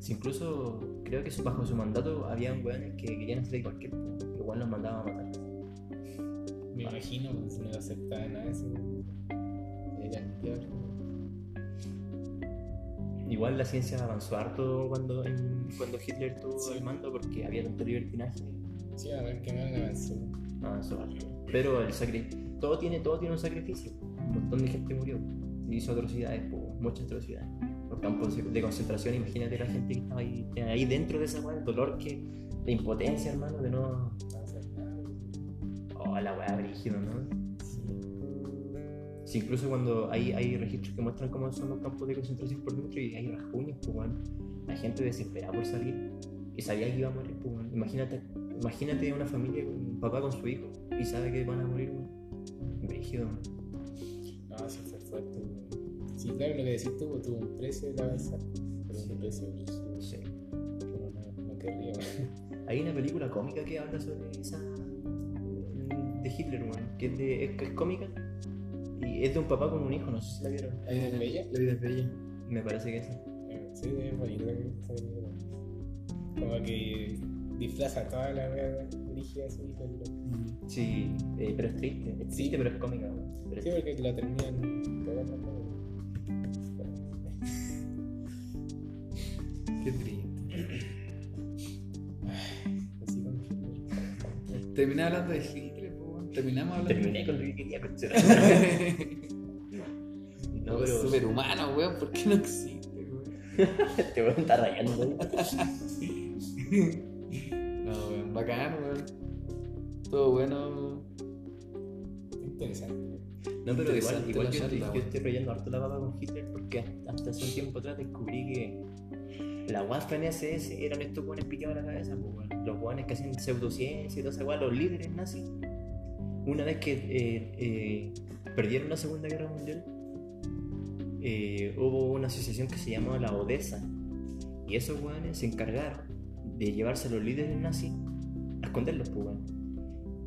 Si incluso creo que bajo su mandato habían weones que querían hacer de cualquier po, igual los mandaba a matar. Me imagino, pues no aceptaba nada de eso. Era diablo. Igual la ciencia avanzó harto cuando, en- cuando Hitler tuvo Sí. el mando porque había tanto libertinaje. Sí, a ver qué más avanzó. Avanzó harto. Pero el sacri todo, tiene, todo tiene un sacrificio. Un montón de gente murió. Hizo atrocidades, po, muchas atrocidades. Los campos de concentración, imagínate la gente que estaba ahí, ahí dentro de esa weá, el dolor que. La impotencia, hermano, de no. No. Oh, la weá brígido, ¿no? Sí. Incluso cuando hay, hay registros que muestran cómo son los campos de concentración por dentro y hay rasguños, pues bueno, la gente desesperada por salir y sabía que iba a morir, pues. Imagínate, imagínate una familia, un papá con su hijo y sabe que van a morir, weón. Brígido, ¿no? Sí fue fuerte. güey. Sí, claro, lo que decís tú, tuvo un precio de avanzar. Pero un precio brígido. Sí. no, no querría. Hay una película cómica que habla sobre esa. de Hitler, weón, que es, de, es, es cómica y es de un papá con un hijo, no sé si la vieron. ¿La vida es bella? La vida es bella. Me parece que es. Eh, Sí, es película. Como que disfraza toda la wea dirigida a su hijo. loco. Sí, eh, pero es triste, es triste, Sí. pero es cómica, weón. Pero es Sí, porque la terminan cagando. Qué triste. Así con. Terminé hablando de Hitler, po, weón. Terminamos hablando Terminé con lo que quería. No, pero. superhumano, weón, ¿por qué no existe, weón? Te voy a estar rayando, bacán, weón. Todo bueno. Interesante. No, pero igual, igual yo, estoy, charla, yo estoy rayando harto la baba con Hitler porque hasta hace un tiempo atrás descubrí que la WAFA en SS eran estos buenos picados a la cabeza, pues, los buenos que hacen pseudociencia y toda esa los líderes nazis. Una vez que eh, eh, perdieron la Segunda Guerra Mundial, eh, hubo una asociación que se llamaba la Odessa y esos weones se encargaron de llevarse a los líderes nazis a esconderlos, pues, weón.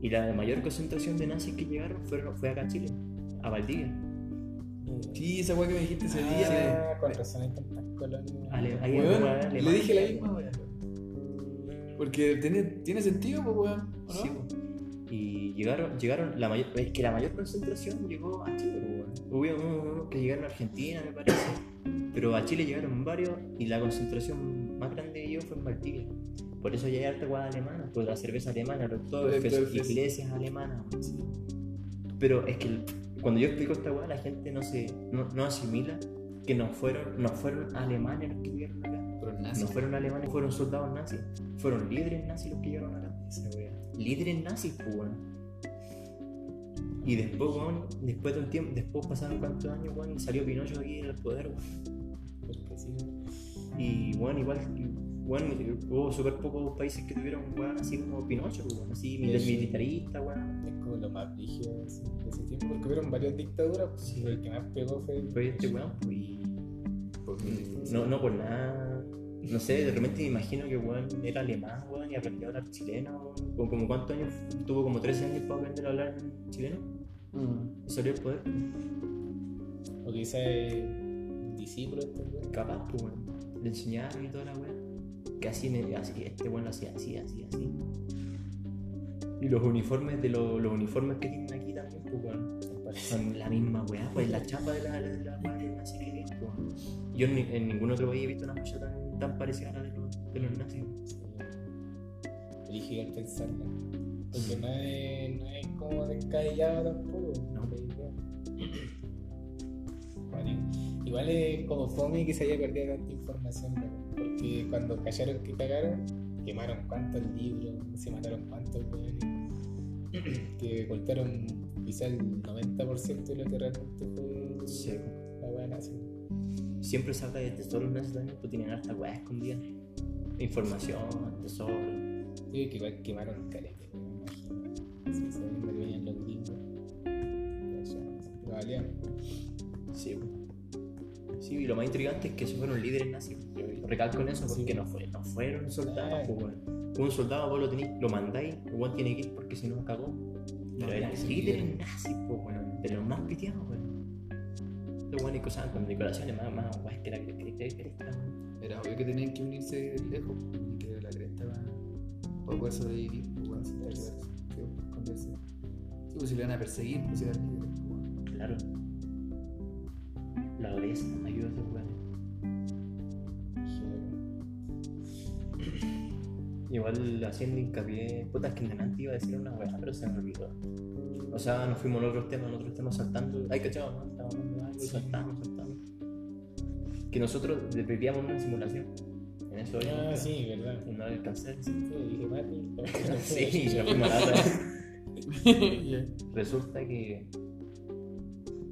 Y la mayor concentración de nazis que llegaron fue acá a Chile, a Valdivia. Sí, esa weá que me dijiste ese día. Ah, con razón hay tantas colonias. Ale- le dije la misma weá. Porque tiene, tiene sentido, pues, weón. ¿o no? Sí, po. Y llegaron, llegaron la mayor, es que la mayor concentración llegó a Chile, pues, weón. Hubo unos que llegaron a Argentina, me parece. Pero a Chile llegaron varios y la concentración más grande que llegó fue en Valdivia. Por eso ya hay harta guada alemana, por la cerveza alemana, los Oktoberfest. iglesias alemanas. sí. Pero es que cuando yo explico esta guada, la gente no se no, no asimila que no fueron, no fueron alemanes los que vivieron acá. Pero No nazi. fueron alemanes, fueron soldados nazis. Fueron líderes nazis los que llegaron acá. Líderes nazis, pues. Y después, weón, después de un tiempo, después pasaron cuántos años, weón, y salió Pinocho aquí en el poder, sí, Y, weón, igual, weón, hubo súper pocos países que tuvieron, weón, así como Pinocho, weón, así mil- Sí. militarista, weón. es como lo más brígido así, de ese tiempo, porque hubieron varias dictaduras, pues, Sí. pero el que más pegó fue el Fue este weón, pues, y Por no, no por nada. No sé, de repente me imagino que weón era alemán, weón, y aprendió a hablar chileno. Como cuántos años, tuvo como 13 años para aprender a hablar chileno. Mm. Y salió al poder. O quizá es un discípulo este weón. Capaz, pues, weón. Le enseñaron y toda la weá. Que así, me, así, este lo hacía así, así, así. Y los uniformes de los, los uniformes que tienen aquí también, pues, weón. Son la misma weá, pues la chapa de la, de la de los nazis que pues. weón. Yo en, en ningún otro país he visto una joya tan, tan parecida a la de los, de los nazis. Brígido al pensarla. Porque no es, no es como descabellado tampoco. No. la. Bueno, igual es como fome que se haya perdido tanta información, ¿no? Porque cuando callaron que cagaron, quemaron cuántos libros, se mataron cuántos weones, que golpearon quizá el 90% de lo que realmente fue Sí. la weá nazi. Siempre se habla de tesoros también, pues tienen harta weá escondida. Información, tesoro. Sí, que igual quemaron caleta, me imagino. Sí, sabiendo que venían los gringos. Lo valían. Sí, pues. Sí, y lo más intrigante es que esos fueron líderes nazis. Recalco en eso porque Sí. no, fue, no fueron soldados, Claro. pues, weón. Un soldado vos lo tenéis, lo mandáis, weón tiene que ir porque si no cagó. Pero eran líderes nazis, pues, weón. De los más piteados, weón. Los weones que usaban con decoraciones más, más que la que- Era obvio que tenían que unirse lejos, y que la cresta para, para poder sobrevivir, pues. Sí, pues si le van a perseguir, pues si eran líderes, pues. Claro. La Odessa ayuda a esos Igual haciendo hincapié, puta, es que en delante iba a decir una weá, pero se me olvidó. O sea, nos fuimos en otros temas, en otros temas saltando. Ay, cachado, ¿no? Estábamos hablando y saltamos, saltamos. Que nosotros vivíamos una simulación. En eso Ah, yo- sí, verdad. No alcancé. Sí, dije Mati. Sí, nos fuimos a. Ya. Resulta que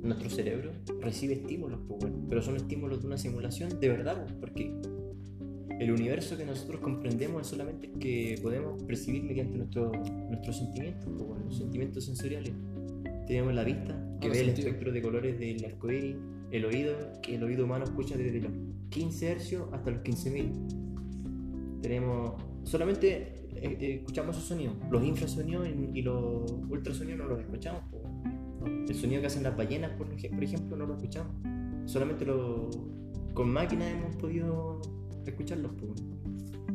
nuestro cerebro recibe estímulos, pues, pero son estímulos de una simulación de verdad, pues, porque el universo que nosotros comprendemos es solamente el que podemos percibir mediante nuestro- nuestros sentimientos, pues, bueno, los sentimientos sensoriales. Tenemos la vista, que Los ve el sentidos. espectro de colores del arco iris, el oído, que el oído humano escucha desde los 15 hercios hasta los 15.000. Tenemos solamente eh, eh, escuchamos esos sonidos. Los infrasonidos y los ultrasonidos no los escuchamos. po. No. El sonido que hacen las ballenas, por ejemplo, no lo escuchamos. Solamente lo, con máquinas hemos podido escucharlos.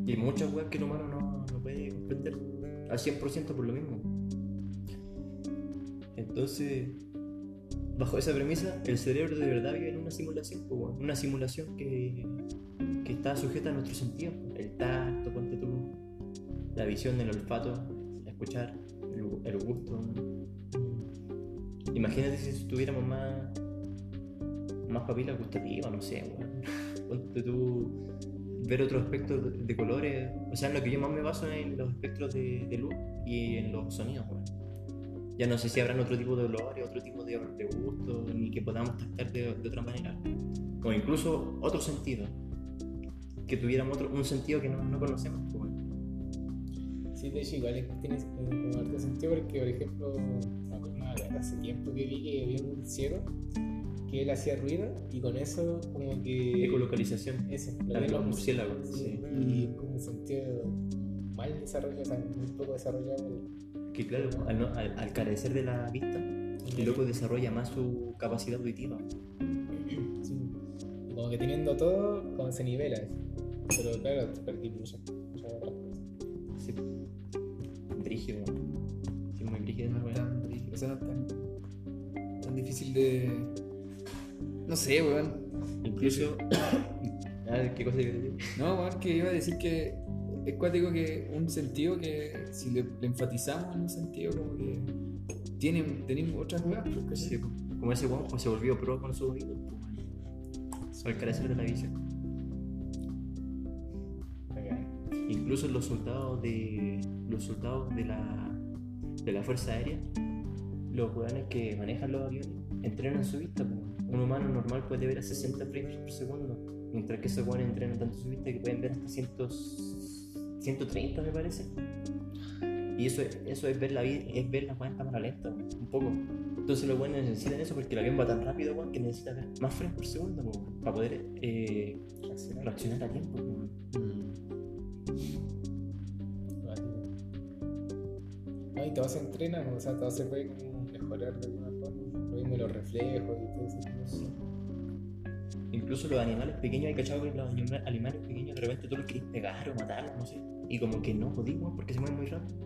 Y muchas weas que el humano no, no puede comprender al 100% por lo mismo. Entonces, bajo esa premisa, el cerebro de verdad vive en una simulación, po, weón. una simulación que, que está sujeta a nuestros sentidos. El tacto, ponte tú, la visión, el olfato, escuchar, el, gu- el gusto. Imagínate si tuviéramos más, más papilas gustativas, no sé, weón. Ponte tú ver otros espectros de, colores. O sea, en lo que yo más me baso es en los espectros de, de luz y en los sonidos, weón. Ya no sé si habrán otro tipo de olores, otro tipo de, de gusto, ni que podamos tactar de, de otra manera. O incluso otro sentido. Que tuviéramos otro, un sentido que no, no conocemos. weón. Sí, de hecho, igual es que tiene eh, como harto sentido porque, por ejemplo, hace tiempo que vi que había un ciego que él hacía ruido y con eso como que... Ecolocalización. Ese, La de lo los murciélagos, Sí, sí. y como un sentido mal desarrollado, o sea, muy poco desarrollado. Que claro, al, no- al- al carecer de la vista, el loco desarrolla más su capacidad auditiva. Sí. Y como que teniendo todo, como se nivela. eso. Pero claro, te perdí muchas, muchas otras cosas. Sí. Brígido. Sí, muy No weas. tan brígido, o sea, tan, tan difícil de. No sé, weón. Incluso. ah, ¿qué cosa decir? No, weón, que iba a decir que es cuático que un sentido que si le, le enfatizamos en un sentido como que tienen, tenemos otras weas, pues, po. como ese weón pues, se volvió pro con po, weón. Al carecer de la visión. Incluso los soldados de. Los soldados de la. de la Fuerza Aérea. Los weones que manejan los aviones entrenan su vista. po. Un humano normal puede ver a 60 frames por segundo. Mientras que esos weones entrenan tanto su vista que pueden ver hasta 100, 130 me parece. Y eso, es- eso es ver la vida, es ver la en cámara lenta, un poco. Entonces los buenos necesitan eso porque el avión va tan rápido, weón, que necesita ver más frames por segundo, para poder eh, Reaccionar. a tiempo. No, y todo se entrena, o sea, todo se puede mejorar de alguna forma. Lo mismo los reflejos y todo eso. Incluso los animales pequeños, hay cachado que los anima- animales pequeños de repente tú los querés pegar o matar, no sé. Y como que no podís, porque se mueven muy rápido.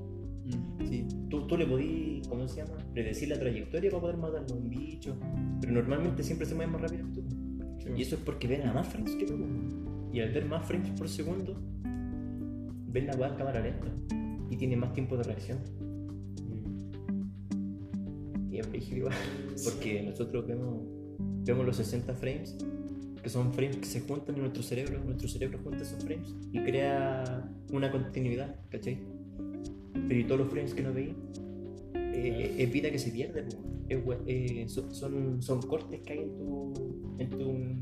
Mm. Sí, tú, tú le podís, ¿cómo se llama? Predecir la trayectoria para poder matarlo a un bicho. Pero normalmente siempre se mueven más rápido que tú. Y eso es porque ven a más frames que tú. Y al ver más frames por segundo, ven la weá cámara lenta. Y tiene más tiempo de reacción. Y es igual. Porque nosotros vemos, vemos los 60 frames, que son frames que se juntan en nuestro cerebro. Nuestro cerebro junta esos frames y crea una continuidad, ¿cachai? Pero y todos los frames que no veis, eh, es vida que se pierde. Es eh, son, son, son cortes que hay en tu, en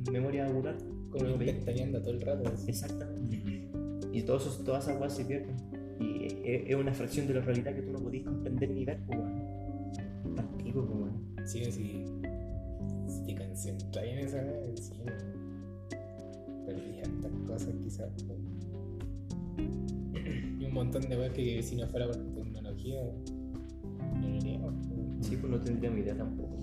tu memoria ocular. Como no veis. inventaneando todo el rato. así. Exactamente. Y todos esos, todas esas cosas se pierden. Y es, es una fracción de la realidad que tú no podís comprender ni ver, weón. Partido, weón. Sí, sí. Si te concentras en esa sí, cosas quizás. Y un montón de weas que si no fuera por tecnología, no lo haríamos. Sí, pues no tendría mi idea tampoco.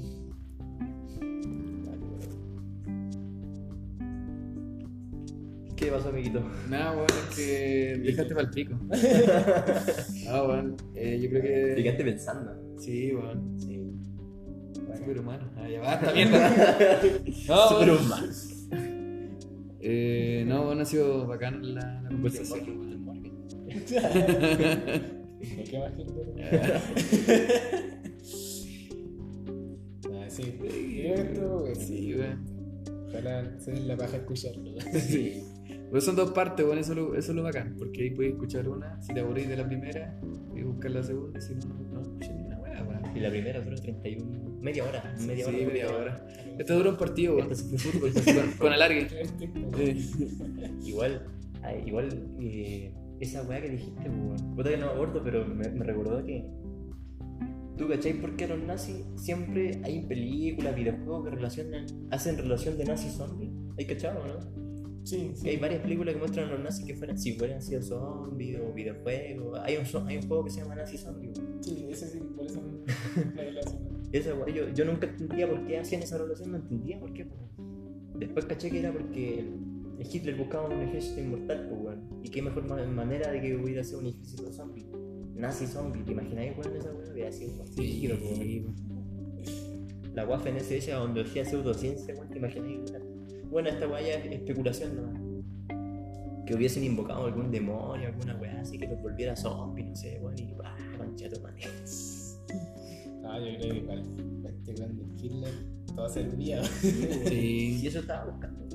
¿Qué pasó, amiguito? Nada, weón, es que dejaste para el pico. Ah, weón, eh, yo creo Te que. quedaste pensando. Sí, weón. Sí. Superhumano. Ah, ya basta, mierda. No, Super weón. humano. Eh, no, bueno, ha sido bacán la, la conversación. ¿Por qué más gente? Ah, sí. Creo que estuvo bueno. Sí, weón. Ojalá se den la paja escucharlo. Sí. Pues son dos partes, bueno, eso, es lo- eso es lo bacán, porque ahí puedes escuchar una, si te aburrís de la primera, puedes buscar la segunda, y si no, no escuchas ni una wea, weón. Y la primera duró 31. Media hora. Media Sí, hora. media hora. Este dura un partido, weón, de fútbol, con, con alargue. Igual, ay, igual eh, esa weá que dijiste, weón. Puta que no me acuerdo, pero me, me recordó que. ¿Tú cachai por qué a los nazis siempre hay películas, videojuegos que relacionan, hacen relación de nazi zombie? ¿Hay cachado, no? Sí, Sí, hay varias películas que muestran a los nazis que fueran, si fueran sido zombies o videojuegos. Hay un, hay un juego que se llama Nazi Zombie. Sí, ese sí, por eso la Esa weá, yo, yo nunca entendía por qué hacían esa relación, no entendía por qué. Después caché que era porque Hitler buscaba un ejército inmortal, pues, weón. Y qué mejor ma- manera de que hubiera sido un ejército zombie. Nazi zombie, ¿te imagináis, weón, esa weá? Hubiera sido un po, weón. La weá FNS esa donde hacía pseudociencia, weón, ¿te imagináis? weón? Bueno, esta weá ya es especulación nomás. Que hubiesen invocado algún demonio, alguna weá así que los volviera zombies, no sé, weón, y ah, concheto, man. Ah, yo creo que para para este plan de Hitler todo servía. Sí. Y eso estaba buscando.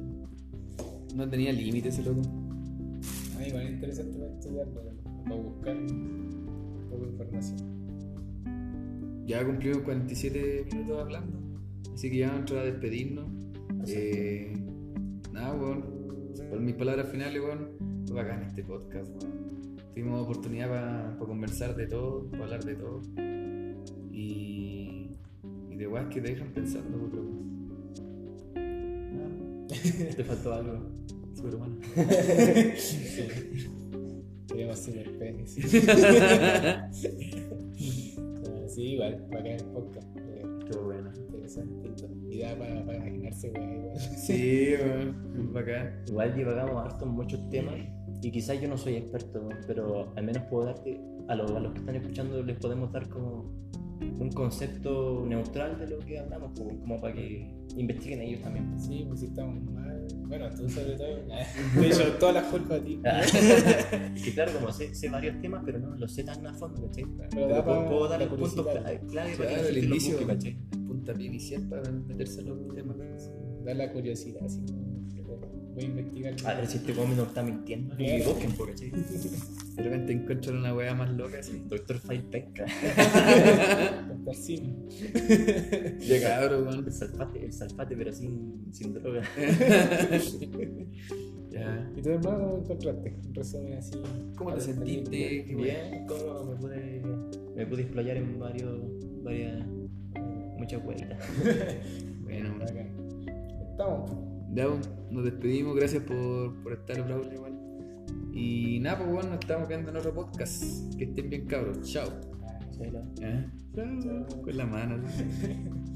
No tenía límite ese loco. Ah, igual es interesante para estudiarlo, ¿no? para buscar un poco de información. Ya cumplimos 47 minutos hablando, así que ya vamos a entrar a despedirnos. Eh, nada, weón. Por mis palabras finales, weón, fue bacán este podcast, weón. Tuvimos oportunidad para conversar de todo, para hablar de todo. Y de weas que te dejan pensando, weón, pero, Nada, Te faltó algo. superhumano. Sí. Queremos super penes. Ah, sí, igual, bacán el podcast. eh, Estuvo bueno. Interesante y da para, para imaginarse, weón, igual. Sí, weón, bacán. Igual divagamos harto en muchos temas y quizás yo no soy experto, pero al menos puedo darte a, los, a los que están escuchando les podemos dar como un concepto neutral de lo que hablamos, pues, como para que investiguen ellos también. Sí, pues si estamos mal. Bueno, tú sobre todo. De hecho, todas las culpas a ti. Es que claro, como sé, sé varios temas, pero no los sé tan a fondo, ¿cachai? Pero da puedo, dar el punto clave para que Claro, el busque, ¿cachai? puntapié inicial para meterse en los temas. Da la curiosidad, así. Voy a investigar. A ver si este cómic nos está mintiendo. Y busquen, po, ¿cachai? De repente encuentran una weá más loca así. Doctor File Penca. Doctor Simi. Ya cabrón, weón. El salfate, el salfate, pero sin, sin droga. Ya. ¿Y tú, hermano, cómo encontraste? Un resumen así. ¿Cómo te sentiste? Bien, ¿cómo me pude, me pude explayar en varios, varias, muchas vueltas. Bueno. Estamos. Ya, pues, nos despedimos, gracias por, por estar, Braulio, weón. Y nada, pues bueno, nos estamos viendo en otro podcast. Que estén bien cabros. Chao. ¿Eh? Chao. Con la mano.